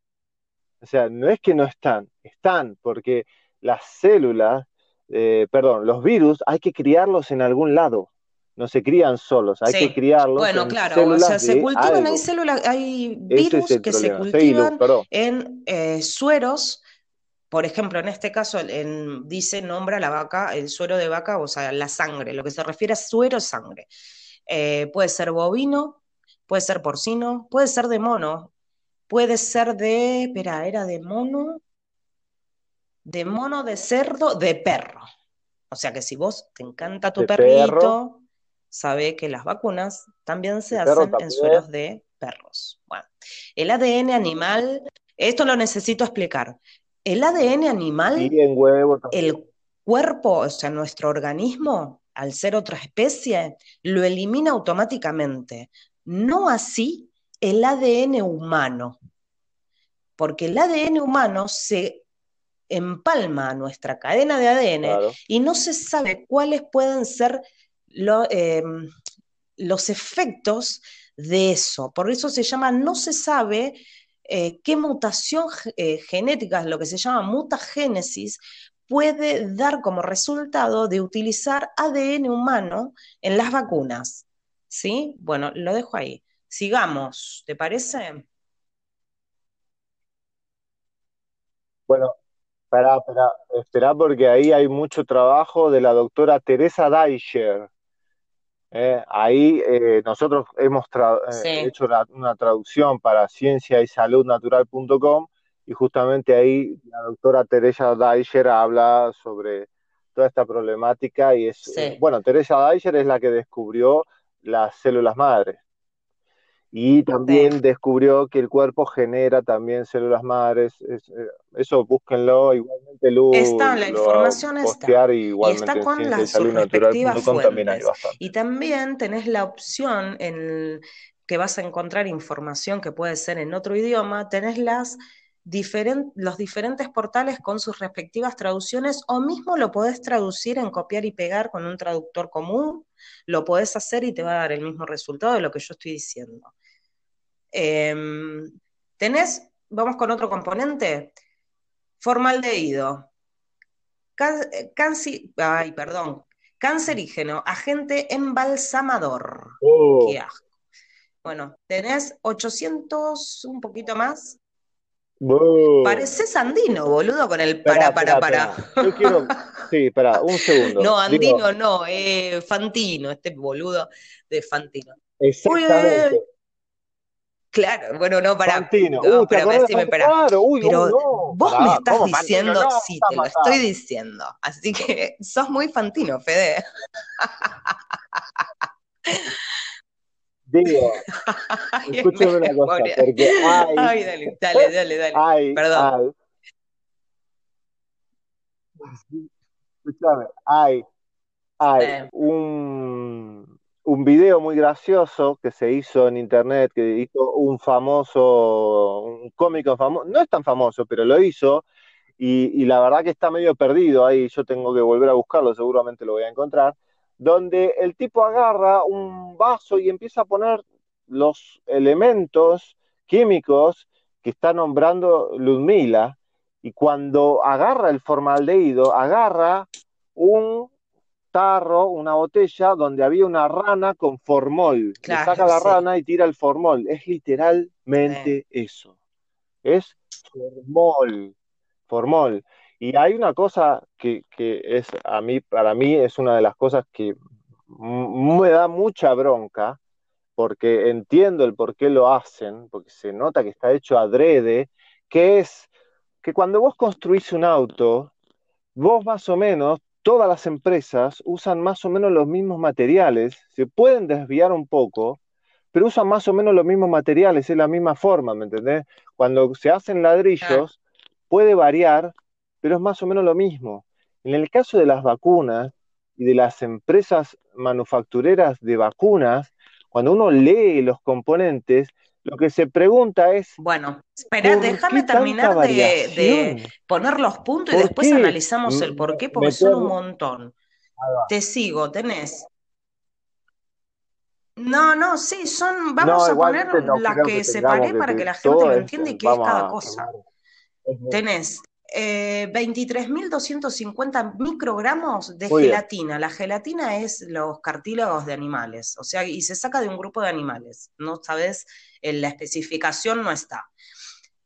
o sea, no es que no están, están, porque las células, eh, perdón, los virus hay que criarlos en algún lado. no se crían solos, hay que criarlos Bueno, en claro, o sea, se cultivan, hay células, hay es virus que se problema. Cultivan en eh, sueros. Por ejemplo, en este caso, en- dice, nombra la vaca, el suero de vaca, o sea, la sangre. Lo que se refiere a suero es sangre. Eh, puede ser bovino, puede ser porcino, puede ser de mono, puede ser de, espera, era de mono, de mono, de cerdo, de perro. O sea que si vos te encanta tu De perrito, perro, sabe que las vacunas también se de hacen en sueros de perros. Bueno, el ADN animal, esto lo necesito explicar. El ADN animal en huevo el cuerpo, o sea, nuestro organismo, al ser otra especie, lo elimina automáticamente. No así el ADN humano, porque el ADN humano se empalma a nuestra cadena de ADN Claro. y no se sabe cuáles pueden ser lo- eh, los efectos de eso. Por eso se llama, no se sabe eh, qué mutación eh, genética, lo que se llama mutagénesis, puede dar como resultado de utilizar ADN humano en las vacunas. ¿Sí? Bueno, lo dejo ahí. Sigamos, ¿te parece? Bueno, espera, espera, espera, porque ahí hay mucho trabajo de la doctora Teresa Deicher. ¿eh? Ahí eh, nosotros hemos tra- eh, hecho la- una traducción para ciencia y saludnatural.com y justamente ahí la doctora Teresa Deicher habla sobre toda esta problemática y es, eh, sí, bueno, Teresa Deicher es la que descubrió las células madres. Y sí. también descubrió que el cuerpo genera también células madres. Es- eh, eso búsquenlo. Igualmente Lu Está, la lo información está. postear y Y igualmente está con las respectivas saludnatural.com también hay. Y también tenés la opción en que vas a encontrar información que puede ser en otro idioma, tenés las los diferentes portales con sus respectivas traducciones o mismo lo podés traducir en copiar y pegar con un traductor común, lo podés hacer y te va a dar el mismo resultado de lo que yo estoy diciendo. Em, tenés, vamos con otro componente, formaldehído. Can- eh, canci- ay, perdón, cancerígeno, agente embalsamador. Oh, Qué asco. Bueno, tenés 800, un poquito más. Pareces andino, boludo, con el para, para, para. Yo quiero. Sí, espera, un segundo. No, Digo, andino no, eh, Fantino, este boludo de Fantino. Exactamente. Claro, bueno, no, para, Fantino. no, Uh, ¿te pero acordás de decime, espera. Claro, uy, uy, Pero no. vos me estás ¿cómo Fantino? diciendo, No, sí, te lo estoy diciendo. Así que sos muy Fantino, Fede. Digo, escúchame una cosa, porque Ay, dale, dale, dale, dale. Perdón. escúchame, hay, hay Sí. un, un video muy gracioso que se hizo en internet, que hizo un famoso, un cómico famoso, no es tan famoso, pero lo hizo, y, la verdad que está medio perdido ahí, yo tengo que volver a buscarlo, seguramente lo voy a encontrar, donde el tipo agarra un vaso y empieza a poner los elementos químicos que está nombrando Ludmila, y cuando agarra el formaldehído, agarra un tarro, una botella donde había una rana con formol. Le saca la sí. rana y tira el formol. Es literalmente eso. Es formol. Formol. Y hay una cosa que, que es a mí, para mí, es una de las cosas que me da mucha bronca, porque entiendo el por qué lo hacen, porque se nota que está hecho adrede, que es que cuando vos construís un auto, vos más o menos, todas las empresas usan más o menos los mismos materiales, se pueden desviar un poco, pero usan más o menos los mismos materiales, es la misma forma, ¿me entendés? Cuando se hacen ladrillos, puede variar, pero es más o menos lo mismo. En el caso de las vacunas y de las empresas manufactureras de vacunas, cuando uno lee los componentes, lo que se pregunta es, Bueno, espera, ¿por déjame terminar de, poner los puntos y ¿Por después qué analizamos el m- por qué, porque son un montón. Te sigo, tenés. No, no, sí, son, vamos No, a poner no las que que separé que, para que la gente lo entienda y qué es cada a cosa. Tenés Eh, 23.250 microgramos de gelatina. La gelatina es los cartílagos de animales, o sea, y se saca de un grupo de animales. No sabes, en la especificación no está.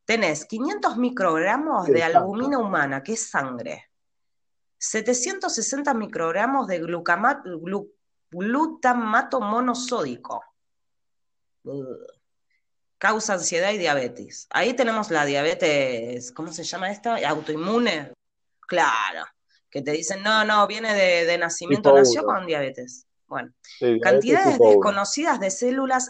Tenés 500 microgramos de albumina humana, que es sangre. 760 microgramos de glutamato monosódico causa ansiedad y diabetes. Ahí tenemos la diabetes, ¿cómo se llama esta? Autoinmune. Claro, que te dicen, no, no, viene de, nacimiento, nació con diabetes. Bueno, cantidades desconocidas de células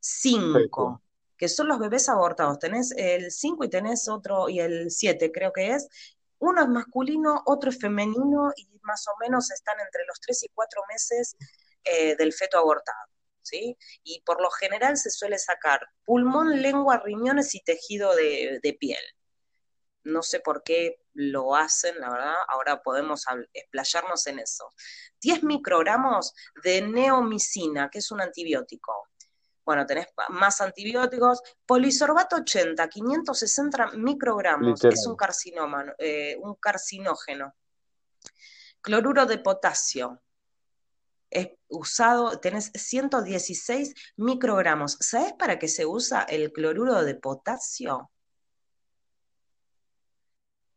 MRC5, que son los bebés abortados. Tenés el 5 y tenés otro, y el 7 creo que es. Uno es masculino, otro es femenino y más o menos están entre los 3 y 4 meses eh, del feto abortado. Y por lo general se suele sacar pulmón, lengua, riñones y tejido de, piel. No sé por qué lo hacen, la verdad, ahora podemos explayarnos en eso. 10 microgramos de neomicina, que es un antibiótico. Bueno, tenés más antibióticos. Polisorbato 80, 560 microgramos, es un carcinoma, eh, un carcinógeno. Cloruro de potasio, es usado, tenés 116 microgramos. ¿Sabes para qué se usa el cloruro de potasio?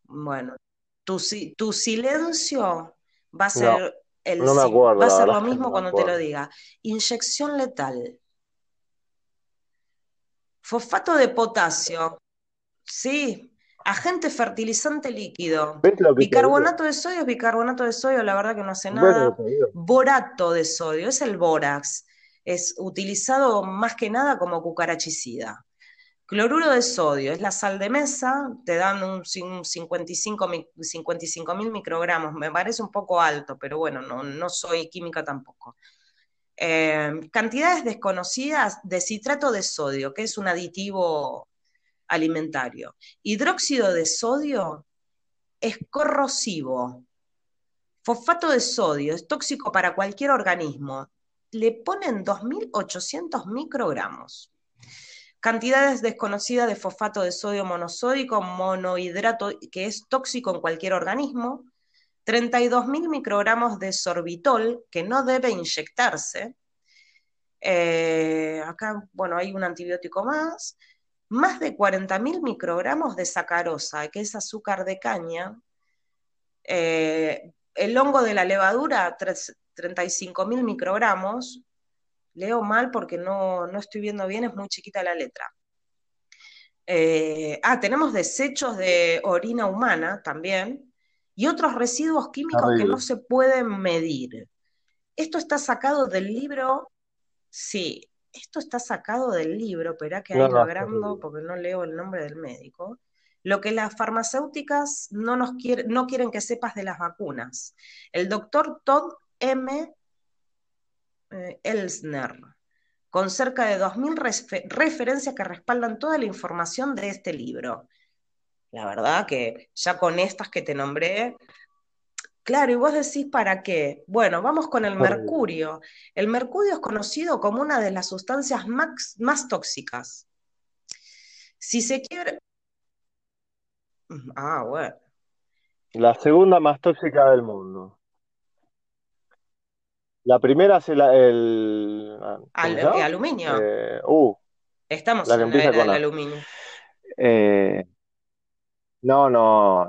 Bueno, tu, tu silencio va a ser el va a ser lo mismo cuando te lo diga. Inyección letal. Fosfato de potasio. Sí, Agente fertilizante líquido. Bicarbonato de sodio es bicarbonato de sodio, la verdad que no hace nada. Borato de sodio, es el bórax. Es utilizado más que nada como cucarachicida. Cloruro de sodio es la sal de mesa, te dan un, 55 mil microgramos. Me parece un poco alto, pero bueno, no, soy química tampoco. Eh, cantidades desconocidas de citrato de sodio, que es un aditivo alimentario. Hidróxido de sodio es corrosivo. Fosfato de sodio es tóxico para cualquier organismo. Le ponen 2.800 microgramos. Cantidades desconocidas de fosfato de sodio monosódico, monohidrato, que es tóxico en cualquier organismo. 32.000 microgramos de sorbitol, que no debe inyectarse. Eh, acá, bueno, hay un antibiótico más más de 40.000 microgramos de sacarosa, que es azúcar de caña, eh, el hongo de la levadura, 35.000 microgramos, leo mal porque no, estoy viendo bien, es muy chiquita la letra. Eh, ah, tenemos desechos de orina humana también y otros residuos químicos que no se pueden medir. Esto está sacado del libro, sí, esto está sacado del libro, pero que ahí lo agrando porque no leo el nombre del médico. Lo que las farmacéuticas no, nos no quieren que sepas de las vacunas. El doctor Todd M. Eh, Elsner, con cerca de 2.000 referencias que respaldan toda la información de este libro. La verdad que ya con estas que te nombré, Claro, y vos decís para qué. Bueno, vamos con el mercurio. El mercurio es conocido como una de las sustancias más, más tóxicas. Si se quiere... Ah, bueno. La segunda más tóxica del mundo. La primera es el, el aluminio. Eh, uh, Estamos en el aluminio. Eh, no, no.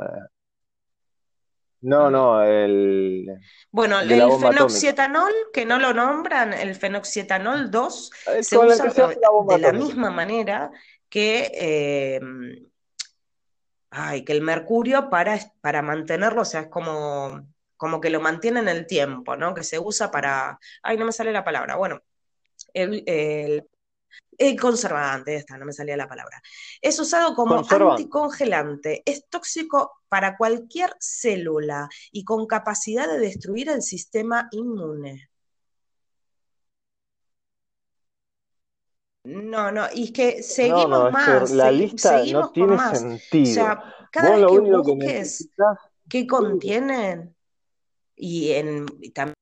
No, no, el. Bueno, el fenoxietanol, que no lo nombran, el fenoxietanol 2, se usa de la misma manera que, em, ay, que el mercurio para, para mantenerlo, o sea, es como, como que lo mantiene en el tiempo, ¿no? Que se usa para. Ay, no me sale la palabra. Bueno, el, el el conservante, esta no me salía la palabra. Es usado como anticongelante. Es tóxico para cualquier célula y con capacidad de destruir el sistema inmune. No, no, y es que seguimos más. la lista no tiene sentido. O sea, cada vez que busques qué contienen, y en también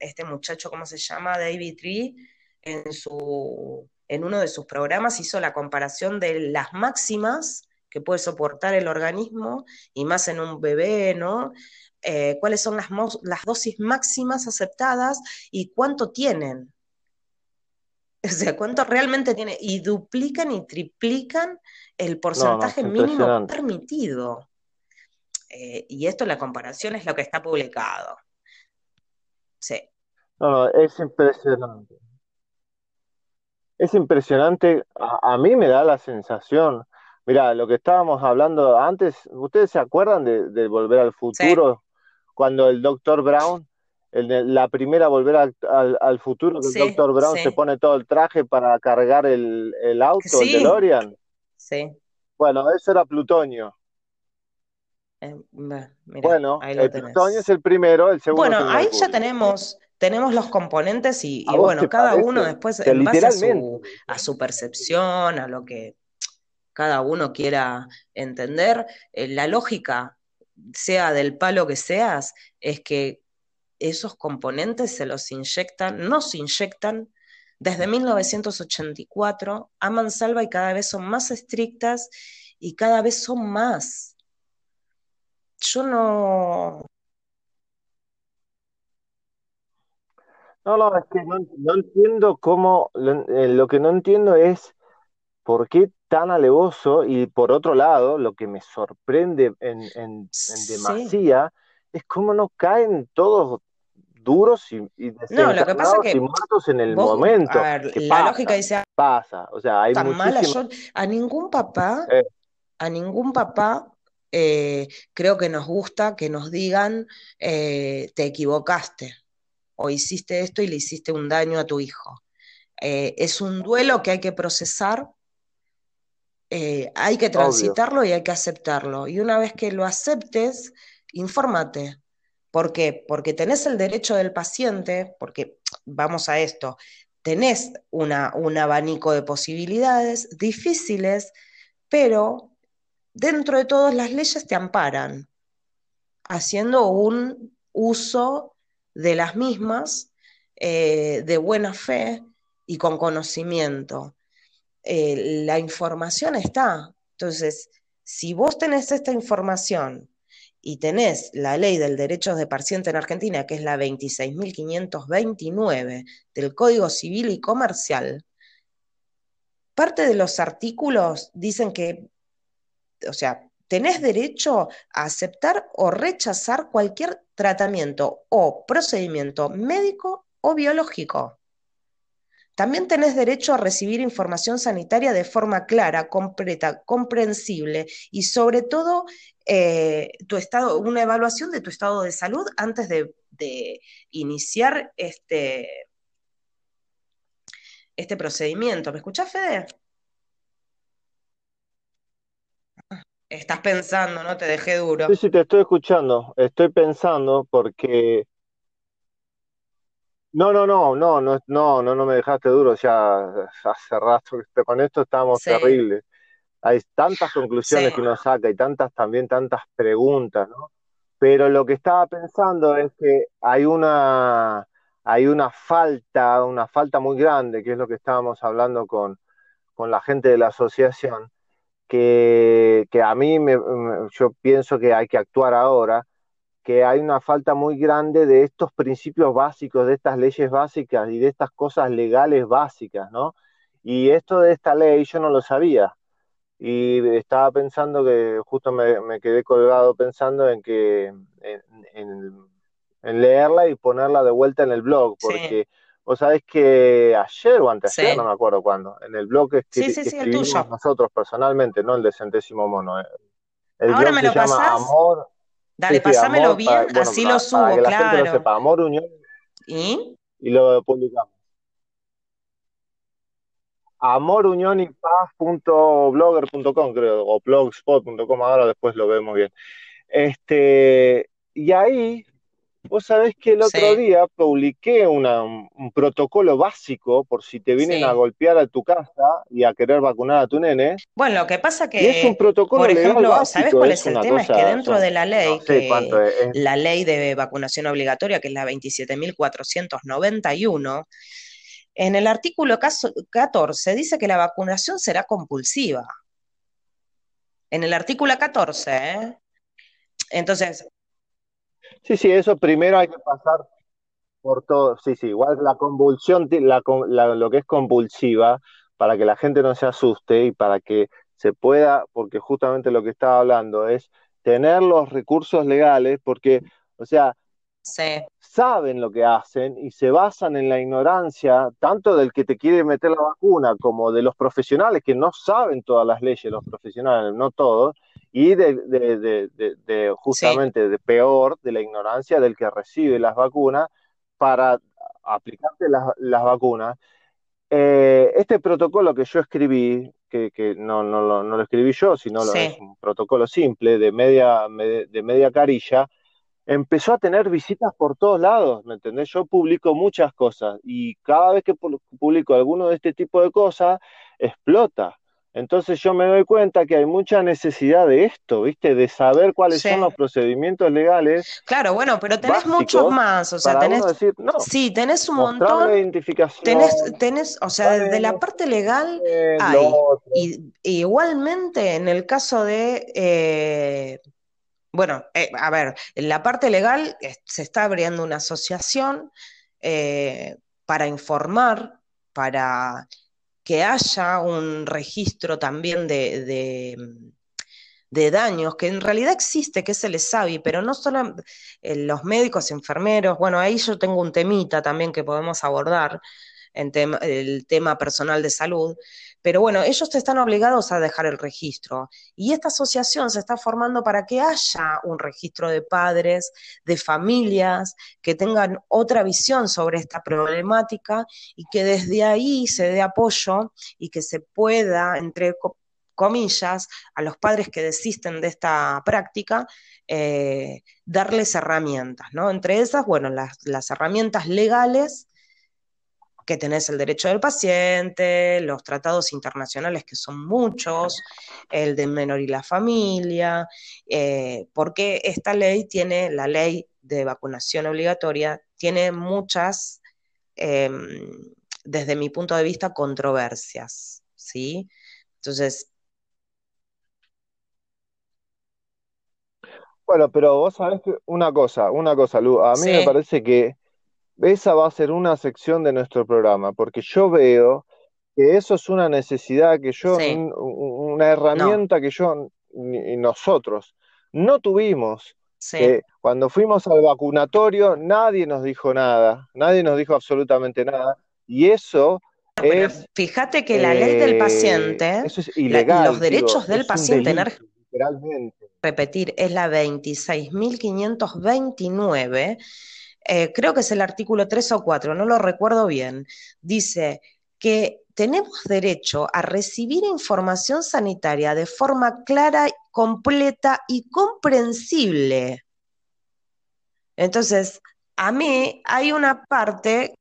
este muchacho, ¿cómo se llama? David Tree, en su en uno de sus programas hizo la comparación de las máximas que puede soportar el organismo, y más en un bebé, ¿no? Eh, cuáles son las, las dosis máximas aceptadas y cuánto tienen. O sea, cuánto realmente tiene. Y duplican y triplican el porcentaje mínimo permitido. Eh, y esto, la comparación, es lo que está publicado. Sí. No, no, es impresionante. Es impresionante. A, mí me da la sensación. Mira, lo que estábamos hablando antes, ¿ustedes se acuerdan de, Volver al Futuro? Cuando el Dr. Brown, la primera Volver al, Futuro, que el Dr. Brown se pone todo el traje para cargar el, auto, el DeLorean. Sí. Bueno, eso era plutonio. Eh, bueno, el plutonio es el primero, el segundo. Bueno, ahí ya tenemos, tenemos los componentes y, bueno, cada uno después en base a su, a su, percepción, a lo que cada uno quiera entender, eh, la lógica, sea del palo que seas, es que esos componentes se los inyectan, no se inyectan desde 1984 a mansalva y cada vez son más estrictas y cada vez son más. Yo no... No, no, es que no, entiendo cómo, eh, lo, que no entiendo es por qué tan alevoso y por otro lado, lo que me sorprende en, en, demasía es cómo no caen todos duros y, y no, lo que pasa que muertos en el momento. A ver, la lógica dice pasa, o sea, hay tan mala, a ningún papá, eh. a ningún papá eh, creo que nos gusta que nos digan te equivocaste o hiciste esto y le hiciste un daño a tu hijo. es un duelo que hay que procesar, hay que transitarlo y hay que aceptarlo. Y una vez que lo aceptes, infórmate, ¿Por qué? Porque tenés el derecho del paciente, porque vamos a esto, tenés una, un abanico de posibilidades difíciles, pero dentro de todas las leyes te amparan, haciendo un uso de las mismas eh, de buena fe y con conocimiento. Eh, la información está. Entonces, si vos tenés esta información y tenés la ley del derecho de paciente en Argentina, que es la 26.529 del Código Civil y Comercial, parte de los artículos dicen que, o sea, tenés derecho a aceptar o rechazar cualquier tratamiento o procedimiento médico o biológico. También tenés derecho a recibir información sanitaria de forma clara, completa, comprensible y sobre todo eh, una evaluación de tu estado de salud antes de, iniciar este, este procedimiento. ¿Me escuchás, Fede? Estás pensando, ¿no? Te dejé duro. Sí, sí, te estoy escuchando. Estoy pensando porque no, no, no, no, no, no, no, no me dejaste duro, ya hace rato que con esto estamos terribles. Hay tantas conclusiones que uno saca y tantas también tantas preguntas, ¿no? Pero lo que estaba pensando es que hay una hay una falta, una falta muy grande, que es lo que estábamos hablando con, con la gente de la asociación, que, que a mí me, yo pienso que hay que actuar ahora, que hay una falta muy grande de estos principios básicos, de estas leyes básicas y de estas cosas legales básicas, ¿no? Y esto de esta ley yo no lo sabía. Y estaba pensando que justo me, quedé colgado pensando en que en, leerla y ponerla de vuelta en el blog, porque vos sabés que ayer o antes, no me acuerdo cuándo, en el blog que, escribimos nosotros personalmente, no el de Centésimo Mono. Eh, el Ahora me lo se llama Amor, Dale, pásamelo bien, así lo subo, para que la Gente lo sepa. Amor, Unión. ¿Y? Y lo publicamos. Amor, Unión y Paz.blogger.com, creo, o blogspot.com, ahora después lo vemos bien. Este, y ahí Vos sabés que el otro día publiqué un protocolo básico por si te vienen a golpear a tu casa y a querer vacunar a tu nene. Bueno, lo que pasa que, es un protocolo por ejemplo, legal ¿sabés cuál es, el tema? es que dentro de la ley, la ley de vacunación obligatoria, que es la 27.491, En el artículo 14 dice que la vacunación será compulsiva. En el artículo 14, ¿eh? Entonces. Sí, sí, eso primero hay que pasar por todo. Sí, sí, igual la convulsión, lo que es compulsiva, para que la gente no se asuste y para que se pueda, porque justamente lo que estaba hablando es tener los recursos legales, porque, o sea, saben lo que hacen y se basan en la ignorancia, tanto del que te quiere meter la vacuna como de los profesionales que no saben todas las leyes, los profesionales, no todos, y de, justamente de peor, de la ignorancia del que recibe las vacunas para aplicarte las, vacunas. Eh, este protocolo que yo escribí, que, no, no, lo escribí yo, sino lo, es un protocolo simple de media, de media carilla, empezó a tener visitas por todos lados, ¿me entendés? Yo publico muchas cosas y cada vez que publico alguno de este tipo de cosas, explota. Entonces yo me doy cuenta que hay mucha necesidad de esto, ¿viste? De saber cuáles son los procedimientos legales. Claro, bueno, pero tenés muchos más, o sea, tenés Sí, tenés un montón. Identificación, tenés tenés, o sea, desde la parte legal hay y, igualmente en el caso de eh, bueno, eh, a ver, en la parte legal se está abriendo una asociación eh, para informar, para que haya un registro también de, de, daños, que en realidad existe, que es el ESAVI, pero no solo eh, los médicos, enfermeros, bueno, ahí yo tengo un temita también que podemos abordar, en el tema personal de salud, pero bueno, ellos están obligados a dejar el registro y esta asociación se está formando para que haya un registro de padres, de familias, que tengan otra visión sobre esta problemática y que desde ahí se dé apoyo y que se pueda, entre comillas, a los padres que desisten de esta práctica, eh, darles herramientas, ¿no? Entre esas, bueno, las, las herramientas legales que tenés el derecho del paciente, los tratados internacionales que son muchos, el de menor y la familia, eh, porque esta ley tiene, la ley de vacunación obligatoria, tiene muchas, em, desde mi punto de vista, controversias, ¿sí? Entonces... Bueno, pero vos sabés que una cosa, una cosa, Lu, a mí me parece que esa va a ser una sección de nuestro programa, porque yo veo que eso es una necesidad que yo, una herramienta que yo y nosotros no tuvimos. cuando fuimos al vacunatorio nadie nos dijo nada, nadie nos dijo absolutamente nada, y eso es... Fíjate que la ley del paciente, eso es ilegal, los derechos del paciente, literalmente. repetir, es la 26.529 eh, creo que es el artículo 3 o 4, no lo recuerdo bien, dice que tenemos derecho a recibir información sanitaria de forma clara, completa y comprensible. Entonces, a mí hay una parte,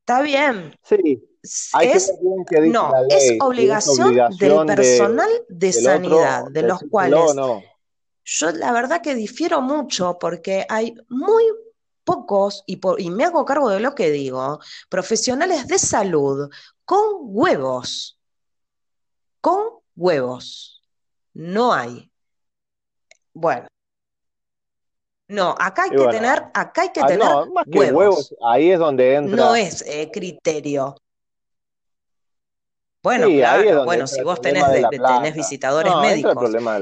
está bien. Sí. Es, no, es, obligación del personal de, sanidad, de los cuales yo la verdad que difiero mucho porque hay muy pocos, y, y me hago cargo de lo que digo, profesionales de salud con huevos, con huevos. No hay. Bueno. No, acá hay que tener, acá hay que ah, tener huevos. Ahí es donde entra. No es eh, criterio. Bueno, claro, bueno, si vos tenés, tenés visitadores médicos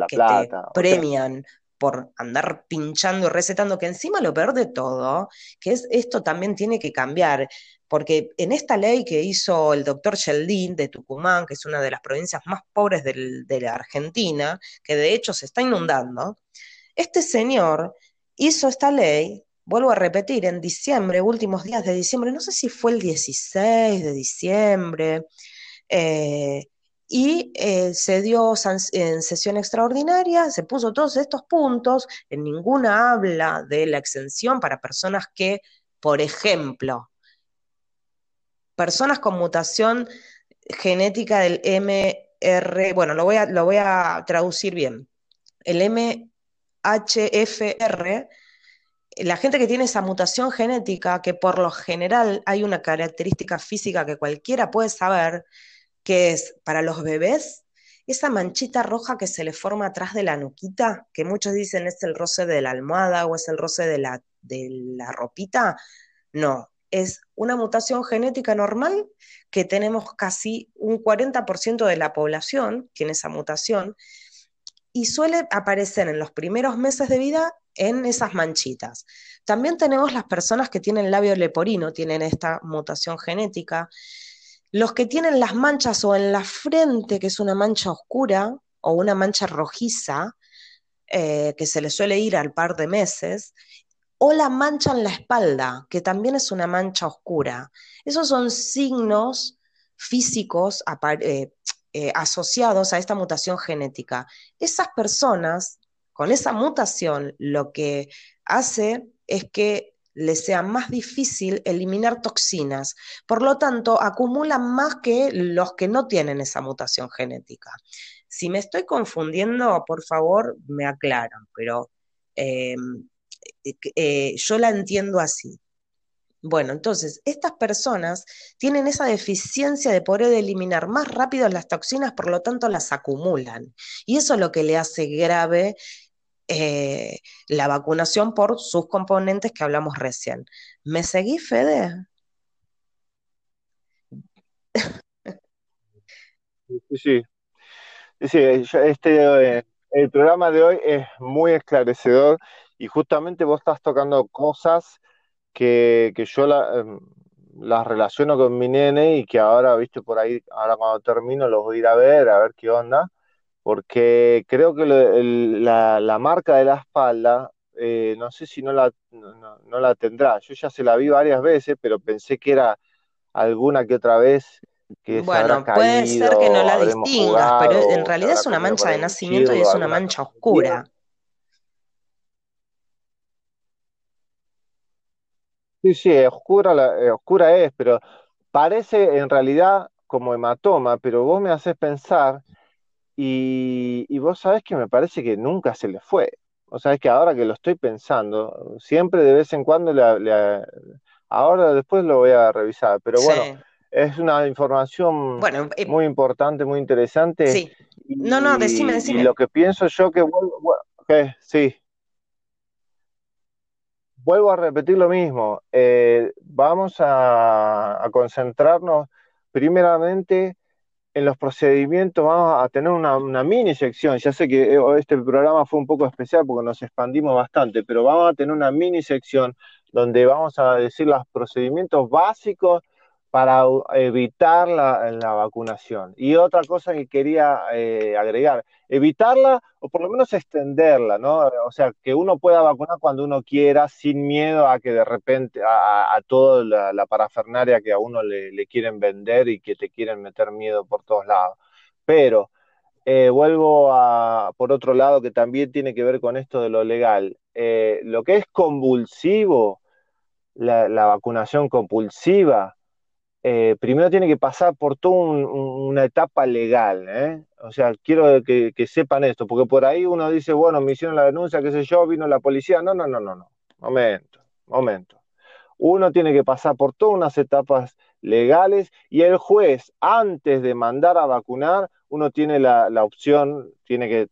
que te premian por andar pinchando y recetando, que encima lo peor de todo, que es esto también tiene que cambiar, porque en esta ley que hizo el doctor Sheldin de Tucumán, que es una de las provincias más pobres de la Argentina, que de hecho se está inundando, este señor hizo esta ley, vuelvo a repetir, en diciembre, últimos días de diciembre, no sé si fue el 16 de diciembre, eh, y eh, se dio en sesión extraordinaria, se puso todos estos puntos, en ninguna habla de la exención para personas que, por ejemplo, personas con mutación genética del MR, bueno, lo voy a, lo voy a traducir bien, el MHFR la gente que tiene esa mutación genética, que por lo general hay una característica física que cualquiera puede saber, que es para los bebés, esa manchita roja que se le forma atrás de la nuquita, que muchos dicen es el roce de la almohada o es el roce de la, de la ropita, no, es una mutación genética normal que tenemos casi un 40% de la población tiene esa mutación y suele aparecer en los primeros meses de vida en esas manchitas. También tenemos las personas que tienen labio leporino, tienen esta mutación genética. Los que tienen las manchas o en la frente, que es una mancha oscura o una mancha rojiza, eh, que se le suele ir al par de meses, o la mancha en la espalda, que también es una mancha oscura. Esos son signos físicos eh, eh, asociados a esta mutación genética. Esas personas con esa mutación lo que hace es que les sea más difícil eliminar toxinas. Por lo tanto, acumulan más que los que no tienen esa mutación genética. Si me estoy confundiendo, por favor, me aclaran, pero eh, eh, yo la entiendo así. Bueno, entonces, estas personas tienen esa deficiencia de poder eliminar más rápido las toxinas, por lo tanto las acumulan. Y eso es lo que le hace grave eh, la vacunación por sus componentes que hablamos recién. ¿Me seguí, Fede? Sí, sí. sí este, eh, el programa de hoy es muy esclarecedor y justamente vos estás tocando cosas que, yo em, las relaciono con mi nene y que ahora, viste, por ahí, ahora cuando termino los voy a ir a ver, a ver qué onda, porque creo que la, marca de la espalda, eh, no sé si no la, no, la tendrá. Yo ya se la vi varias veces, pero pensé que era alguna que otra vez que bueno, puede ser que no la distingas, pero en realidad es una mancha de nacimiento y es una mancha oscura. Sí, sí, oscura, la, eh, oscura es, pero parece en realidad como hematoma, pero vos me haces pensar y, vos sabés que me parece que nunca se le fue. O sea, es que ahora que lo estoy pensando, siempre de vez en cuando, le, ahora después lo voy a revisar, pero bueno, es una información eh, muy importante, muy interesante. Sí. no, no, decime, decime. Y lo que pienso yo que, bueno, sí, vuelvo a repetir lo mismo. Eh, vamos a, concentrarnos primeramente en los procedimientos. Vamos a tener una, mini sección. Ya sé que eh, este programa fue un poco especial porque nos expandimos bastante, pero vamos a tener una mini sección donde vamos a decir los procedimientos básicos para evitar la, vacunación. Y otra cosa que quería eh, agregar, evitarla o por lo menos extenderla, ¿no? O sea, que uno pueda vacunar cuando uno quiera, sin miedo a que de repente, a, toda la, parafernaria que a uno le, quieren vender y que te quieren meter miedo por todos lados. Pero eh, vuelvo a, por otro lado, que también tiene que ver con esto de lo legal. Eh, lo que es convulsivo, la vacunación compulsiva, eh, primero tiene que pasar por toda una etapa legal, ¿eh? O sea, quiero que, sepan esto, porque por ahí uno dice, bueno, me hicieron la denuncia, qué sé yo, vino la policía. No, no, no, no, no. Momento, momento. Uno tiene que pasar por todas unas etapas legales y el juez, antes de mandar a vacunar, uno tiene la, opción, tiene que,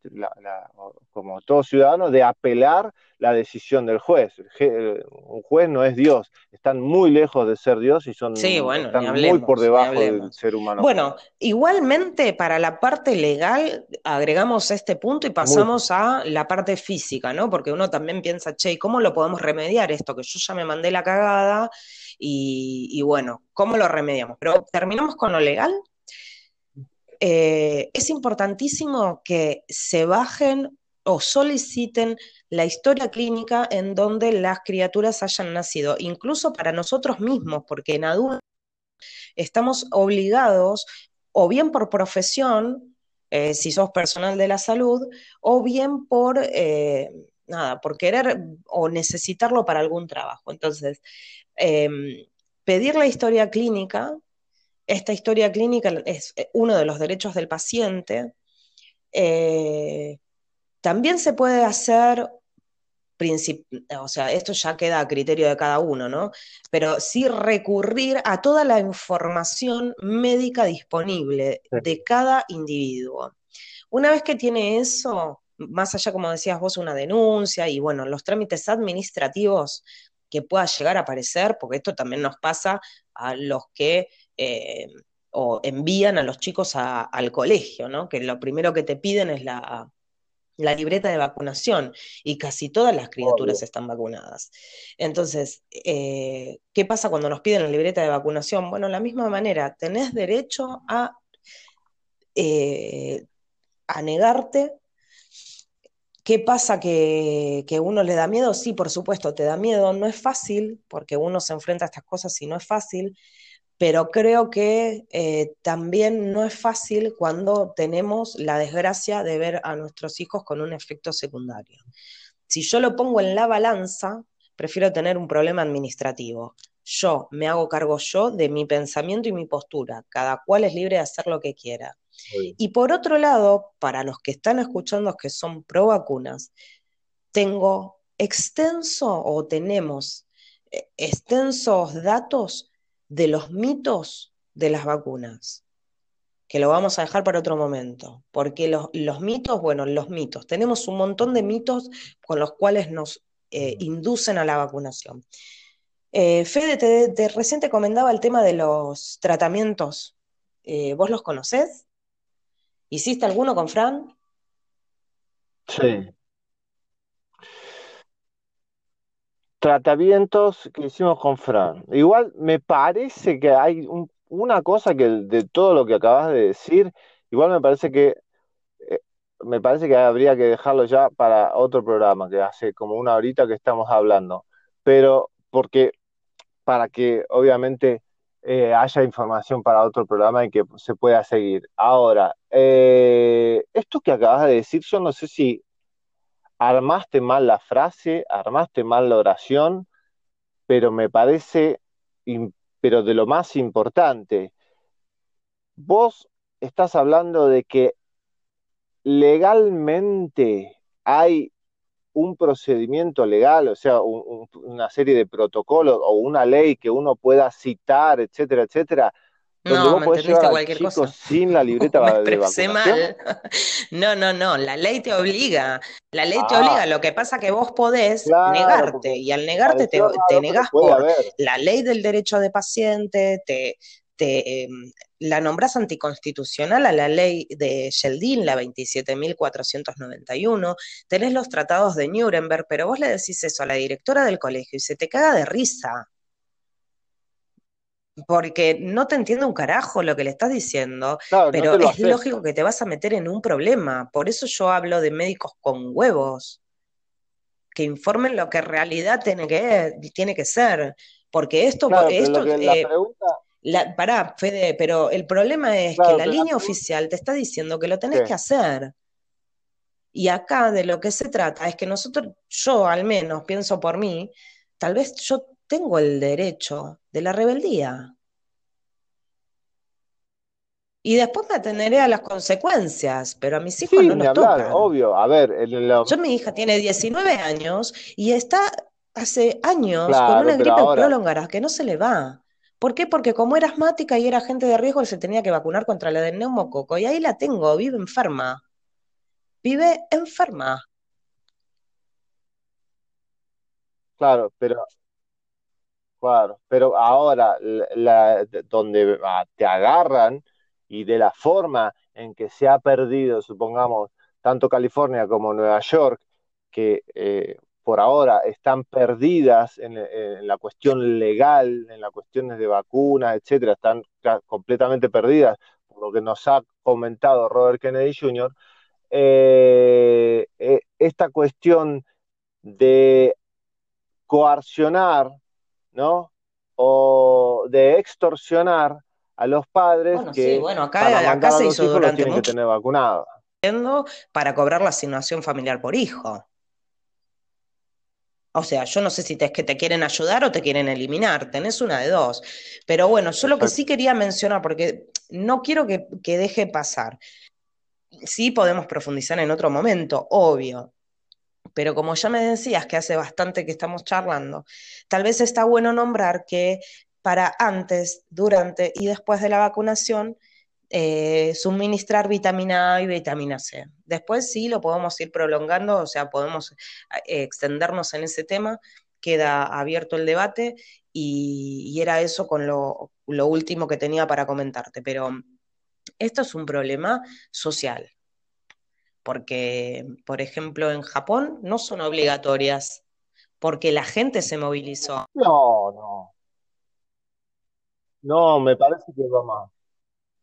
como todo ciudadano, de apelar la decisión del juez. Un juez no es Dios, están muy lejos de ser Dios y son muy por debajo del ser humano. Bueno, igualmente para la parte legal agregamos este punto y pasamos a la parte física, ¿no? Porque uno también piensa, che, ¿cómo lo podemos remediar esto? Que yo ya me mandé la cagada y, y bueno, ¿cómo lo remediamos? Pero terminamos con lo legal. Eh, es importantísimo que se bajen o soliciten la historia clínica en donde las criaturas hayan nacido, incluso para nosotros mismos, porque en adultos estamos obligados, o bien por profesión, eh, si sos personal de la salud, o bien por, eh, nada, por querer o necesitarlo para algún trabajo. Entonces, em, pedir la historia clínica esta historia clínica es eh, uno de los derechos del paciente. Eh, también se puede hacer o sea, esto ya queda a criterio de cada uno, ¿no? Pero sí recurrir a toda la información médica disponible de cada individuo. Una vez que tiene eso, más allá, como decías vos, una denuncia y bueno, los trámites administrativos que pueda llegar a aparecer, porque esto también nos pasa a los que eh, o envían a los chicos al colegio, ¿no? Que lo primero que te piden es la, la libreta de vacunación y casi todas las criaturas están vacunadas. Entonces, eh, ¿qué pasa cuando nos piden la libreta de vacunación? Bueno, de la misma manera, tenés derecho a, eh, a negarte. ¿Qué pasa que, que uno le da miedo? Sí, por supuesto, te da miedo. No es fácil, porque uno se enfrenta a estas cosas y no es fácil pero creo que eh, también no es fácil cuando tenemos la desgracia de ver a nuestros hijos con un efecto secundario. Si yo lo pongo en la balanza, prefiero tener un problema administrativo. Yo me hago cargo yo de mi pensamiento y mi postura. Cada cual es libre de hacer lo que quiera. Y por otro lado, para los que están escuchando que son pro vacunas, tengo extenso o tenemos eh, extensos datos de los mitos de las vacunas, que lo vamos a dejar para otro momento, porque los, mitos, bueno, los mitos, tenemos un montón de mitos con los cuales nos eh, inducen a la vacunación. Eh, Fede, te, recién te comentaba el tema de los tratamientos. Eh, ¿Vos los conocés? ¿Hiciste alguno con Fran? Sí. Tratamientos que hicimos con Fran. Igual me parece que hay una cosa que de todo lo que acabas de decir, igual me parece que eh, me parece que habría que dejarlo ya para otro programa, que hace como una horita que estamos hablando. Pero porque para que obviamente eh, haya información para otro programa y que se pueda seguir. Ahora, eh, esto que acabas de decir, yo no sé si armaste mal la frase, armaste mal la oración, pero me parece, pero de lo más importante, vos estás hablando de que legalmente hay un procedimiento legal, o sea, una serie de protocolos o una ley que uno pueda citar, etcétera, etcétera, no, me entendiste cualquier cosa. sin la libreta de vacunación. mal. No, no, no, la ley te obliga. La ley te obliga, ah. lo que pasa que vos podés negarte y al negarte te, te negás por la ley del derecho de paciente, te, te em, la nombrás anticonstitucional a la ley de Sheldin, la 27.491, tenés los tratados de Nuremberg, pero vos le decís eso a la directora del colegio y se te caga de risa porque no te entiendo un carajo lo que le estás diciendo, pero es lógico que te vas a meter en un problema. Por eso yo hablo de médicos con huevos, que informen lo que en realidad tiene que, tiene que ser. Porque esto, esto eh, pará, Fede, pero el problema es que la línea oficial te está diciendo que lo tenés que hacer. Y acá de lo que se trata es que nosotros, yo al menos pienso por mí, tal vez yo tengo el derecho de la rebeldía. Y después me atenderé a las consecuencias, pero a mis hijos no los tocan. obvio. A ver, Yo, mi hija tiene 19 años y está hace años con una gripe prolongada que no se le va. ¿Por qué? Porque como era asmática y era gente de riesgo, se tenía que vacunar contra la del neumococo. Y ahí la tengo, vive enferma. Vive enferma. Claro, pero Claro, pero ahora donde ah, te agarran y de la forma en que se ha perdido, supongamos, tanto California como Nueva York, que eh, por ahora están perdidas en, la cuestión legal, en las cuestiones de vacunas, etcétera, están completamente perdidas, por lo que nos ha comentado Robert Kennedy Jr., eh, eh, esta cuestión de coaccionar ¿no? O de extorsionar a los padres que bueno, acá, se hizo durante mucho que tener para cobrar la asignación familiar por hijo. O sea, yo no sé si te, es que te quieren ayudar o te quieren eliminar, tenés una de dos. Pero bueno, yo lo que sí quería mencionar, porque no quiero que, que deje pasar, sí podemos profundizar en otro momento, obvio, Pero como ya me decías que hace bastante que estamos charlando, tal vez está bueno nombrar que para antes, durante y después de la vacunación, eh, suministrar vitamina A y vitamina C. Después sí lo podemos ir prolongando, o sea, podemos eh, extendernos en ese tema, queda abierto el debate y, era eso con lo, lo último que tenía para comentarte, pero esto es un problema social, porque, por ejemplo, en Japón no son obligatorias, porque la gente se movilizó. No, no. No, me parece que va más.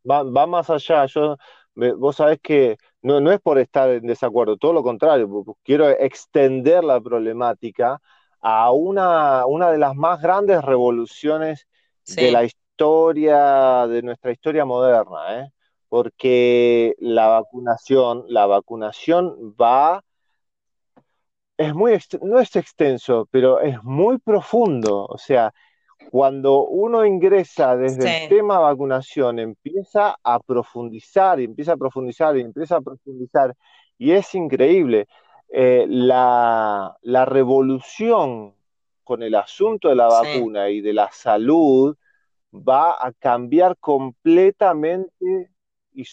Va, más allá. Yo, vos sabés que no, no es por estar en desacuerdo, todo lo contrario, quiero extender la problemática a una, una de las más grandes revoluciones de la historia, de nuestra historia moderna, ¿eh? Porque la vacunación, la vacunación va, es muy, no es extenso, pero es muy profundo, o sea, cuando uno ingresa desde el tema vacunación, empieza a profundizar y empieza a profundizar y empieza a profundizar, y es increíble. Eh, la, revolución con el asunto de la vacuna y de la salud va a cambiar completamente y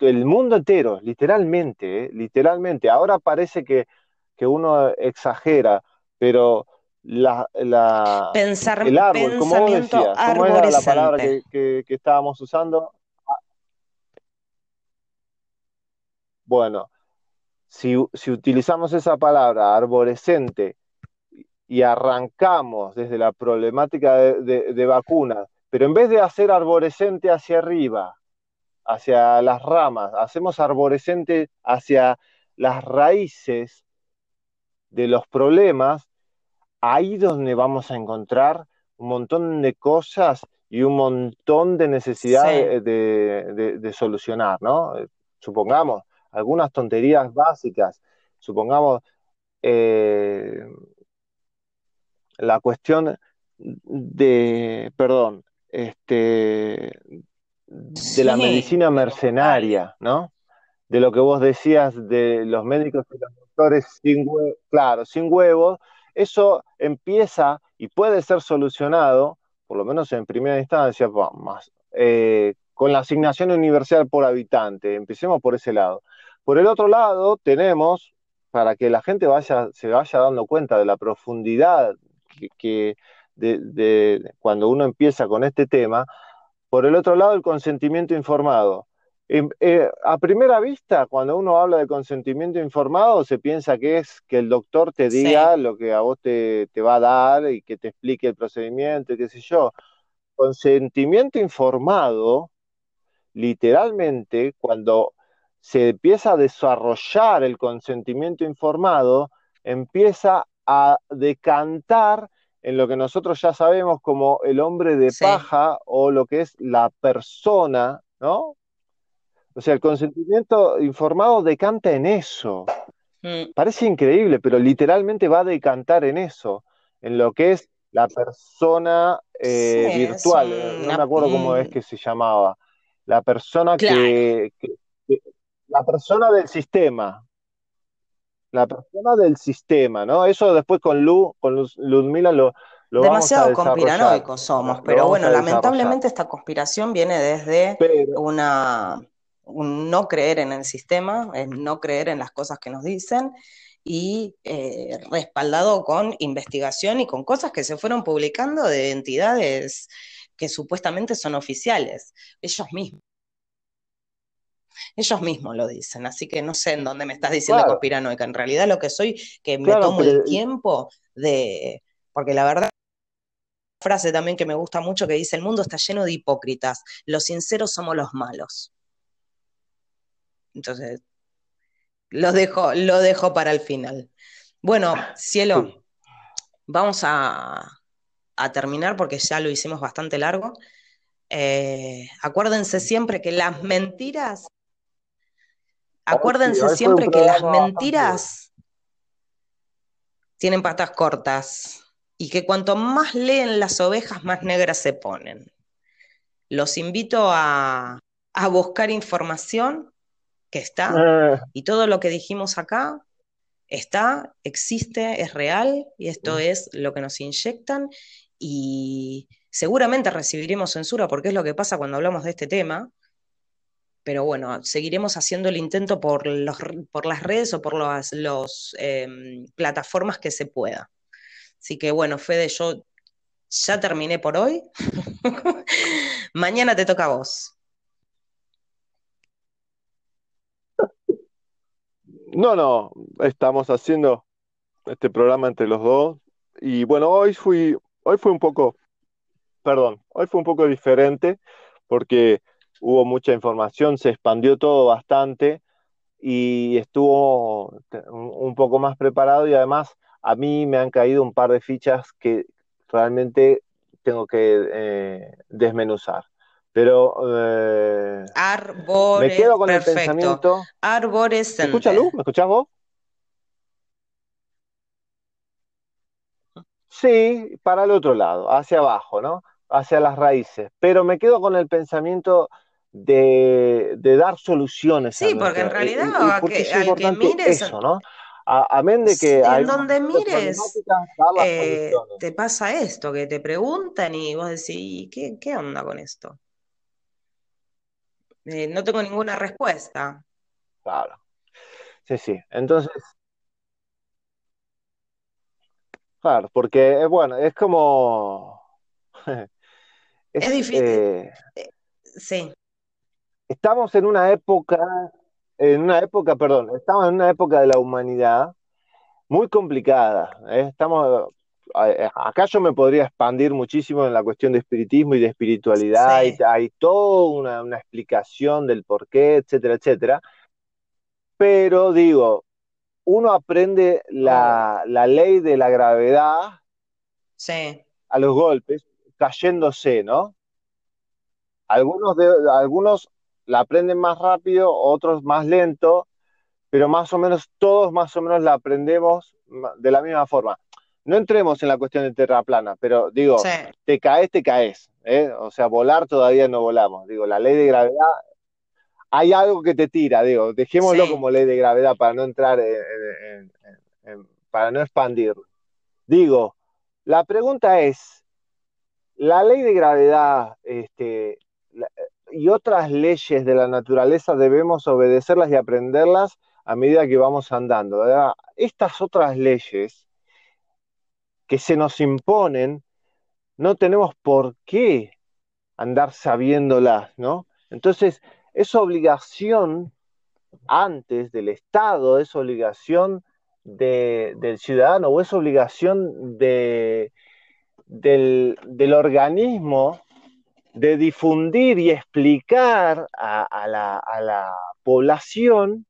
el mundo entero, literalmente, eh, literalmente. Ahora parece que, uno exagera, pero la, la Pensar, el árbol, como vos decías, ¿cómo era la palabra que, estábamos usando? Bueno, si, utilizamos esa palabra, arborescente, y arrancamos desde la problemática de, de vacunas, pero en vez de hacer arborescente hacia arriba, hacia las ramas, hacemos arborescente hacia las raíces de los problemas, ahí donde vamos a encontrar un montón de cosas y un montón de necesidades de, solucionar, ¿no? Supongamos algunas tonterías básicas, supongamos eh, la cuestión de, perdón, este, de la medicina mercenaria, ¿no? De lo que vos decías de los médicos y los doctores sin huevos, claro, sin huevos, eso empieza y puede ser solucionado, por lo menos en primera instancia, más, eh, con la asignación universal por habitante. Empecemos por ese lado. Por el otro lado, tenemos, para que la gente vaya, se vaya dando cuenta de la profundidad que, de, cuando uno empieza con este tema, por el otro lado, el consentimiento informado. Eh, a primera vista, cuando uno habla de consentimiento informado, se piensa que es que el doctor te diga lo que a vos te, va a dar y que te explique el procedimiento y qué sé yo. Consentimiento informado, literalmente, cuando se empieza a desarrollar el consentimiento informado, empieza a decantar en lo que nosotros ya sabemos como el hombre de paja o lo que es la persona, ¿no? O sea, el consentimiento informado decanta en eso. Mm. Parece increíble, pero literalmente va a decantar en eso, en lo que es la persona eh, virtual. no me acuerdo cómo es que se llamaba. La persona que, La persona del sistema, la persona del sistema, ¿no? Eso después con Lu, con Ludmila lo, lo Demasiado conspiranoicos somos, pero bueno, lamentablemente esta conspiración viene desde una un no creer en el sistema, es no creer en las cosas que nos dicen y eh, respaldado con investigación y con cosas que se fueron publicando de entidades que supuestamente son oficiales, ellos mismos. Ellos mismos lo dicen, así que no sé en dónde me estás diciendo conspiranoica. En realidad lo que soy, que me tomo el tiempo de. Porque la verdad, frase también que me gusta mucho que dice: el mundo está lleno de hipócritas, los sinceros somos los malos. Entonces, lo dejo, lo dejo para el final. Bueno, cielo, vamos a, terminar porque ya lo hicimos bastante largo. Eh, acuérdense siempre que las mentiras Acuérdense siempre que las mentiras tienen patas cortas y que cuanto más leen las ovejas, más negras se ponen. Los invito a, buscar información que está eh. y todo lo que dijimos acá está, existe, es real y esto es lo que nos inyectan y seguramente recibiremos censura porque es lo que pasa cuando hablamos de este tema. Pero bueno, seguiremos haciendo el intento por, los, por las redes o por las los, em, plataformas que se pueda. Así que bueno, Fede, yo ya terminé por hoy. Mañana te toca a vos. No, no, estamos haciendo este programa entre los dos. Y bueno, hoy fui, hoy fue un poco, perdón, hoy fue un poco diferente porque hubo mucha información, se expandió todo bastante y estuvo un poco más preparado y además a mí me han caído un par de fichas que realmente tengo que eh, desmenuzar. Pero eh, me quedo con el pensamiento. ¿Me escuchas, Luz? ¿Me escuchás vos? Sí, para el otro lado, hacia abajo, ¿no? Hacia las raíces. Pero me quedo con el pensamiento de, dar soluciones. Sí, porque en realidad al que mires, eso, ¿no? Amén de que en donde mires eh, te pasa esto, que te preguntan y vos decís, ¿qué, qué onda con esto? Eh, no tengo ninguna respuesta. Claro. Sí, sí. Entonces, claro, porque, bueno, es como... es, difícil. Eh, sí. Estamos en una época, en una época, perdón, estamos en una época de la humanidad muy complicada. ¿eh? Estamos eh, acá yo me podría expandir muchísimo en la cuestión de espiritismo y de espiritualidad, y hay toda una, explicación del por qué, etcétera, etcétera. Pero digo, uno aprende la, ley de la gravedad a los golpes, cayéndose, ¿no? Algunos, de, algunos la aprenden más rápido, otros más lento, pero más o menos todos más o menos la aprendemos de la misma forma no entremos en la cuestión de Terra plana, pero digo, te caes, te caes. ¿eh? O sea, volar todavía no volamos. Digo, la ley de gravedad, hay algo que te tira, digo, dejémoslo como ley de gravedad para no entrar en, para no expandir. Digo, la pregunta es, la ley de gravedad este, y otras leyes de la naturaleza debemos obedecerlas y aprenderlas a medida que vamos andando. Estas otras leyes que se nos imponen, no tenemos por qué andar sabiéndolas, ¿no? Entonces, es obligación antes del Estado, es obligación del ciudadano o es obligación de, del, organismo de difundir y explicar a, la, a la, población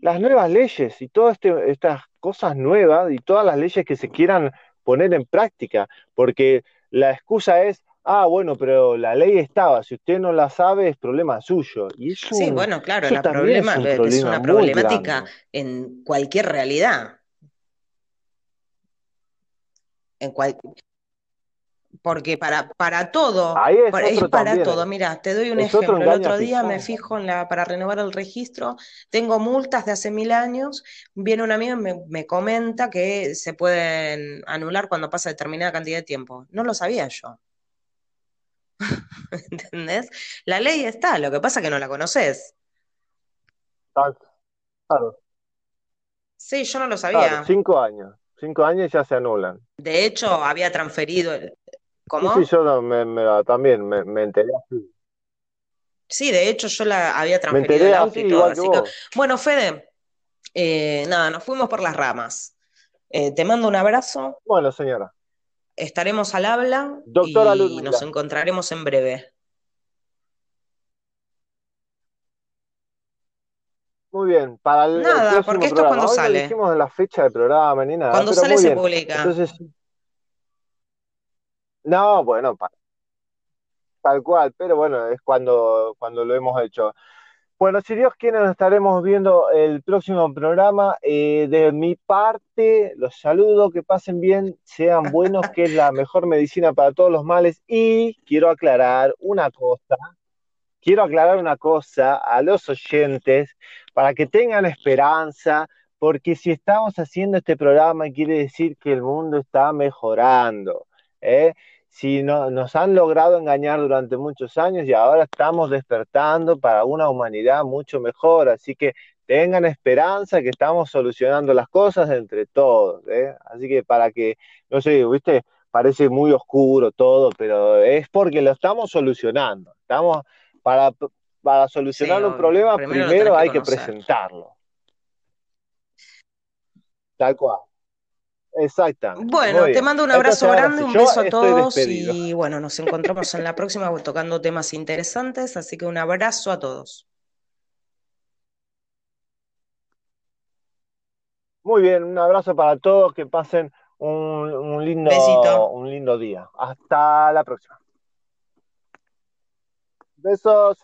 las nuevas leyes y todas este, estas cosas nuevas y todas las leyes que se quieran poner en práctica, porque la excusa es, ah, bueno, pero la ley estaba, si usted no la sabe es problema suyo. Y eso, sí, bueno, claro, la problema, es, una problemática en cualquier realidad. En cual, porque para, para todo, es, para todo. Mira, te doy un ejemplo. El otro día me fijo en la, para renovar el registro, tengo multas de hace mil años, viene un amigo y me, me comenta que se pueden anular cuando pasa determinada cantidad de tiempo. No lo sabía yo. ¿Entendés? La ley está, lo que pasa es que no la conoces. Claro. Sí, yo no lo sabía. cinco años. Cinco años ya se anulan. De hecho, había transferido, ¿Cómo? Sí, yo también me, enteré así. Sí, de hecho yo la había transferido el auto y todo. Así que, bueno, Fede, eh, nada, nos fuimos por las ramas. Eh, te mando un abrazo. Bueno, señora. Estaremos al habla Doctora y nos encontraremos en breve. Muy bien, para el, nada, porque esto es cuando sale. No dijimos la fecha del programa ni nada. Cuando sale se publica. Entonces, no, bueno, tal cual, pero bueno, es cuando, cuando lo hemos hecho. Bueno, si Dios quiere, nos estaremos viendo el próximo programa. Eh, de mi parte, los saludo, que pasen bien, sean buenos, que es la mejor medicina para todos los males. Y quiero aclarar una cosa, quiero aclarar una cosa a los oyentes para que tengan esperanza, porque si estamos haciendo este programa quiere decir que el mundo está mejorando. ¿eh? Si no, nos han logrado engañar durante muchos años y ahora estamos despertando para una humanidad mucho mejor, así que tengan esperanza que estamos solucionando las cosas entre todos. ¿eh? Así que para que, no sé, viste, parece muy oscuro todo, pero es porque lo estamos solucionando. Estamos para, para solucionar un problema, primero, hay que presentarlo. Tal cual. Exactamente. Bueno, te mando un abrazo grande, un beso a todos y bueno, nos encontramos en la próxima tocando temas interesantes, así que un abrazo a todos. Muy bien, un abrazo para todos, que pasen un, lindo, un lindo día. Hasta la próxima. Besos.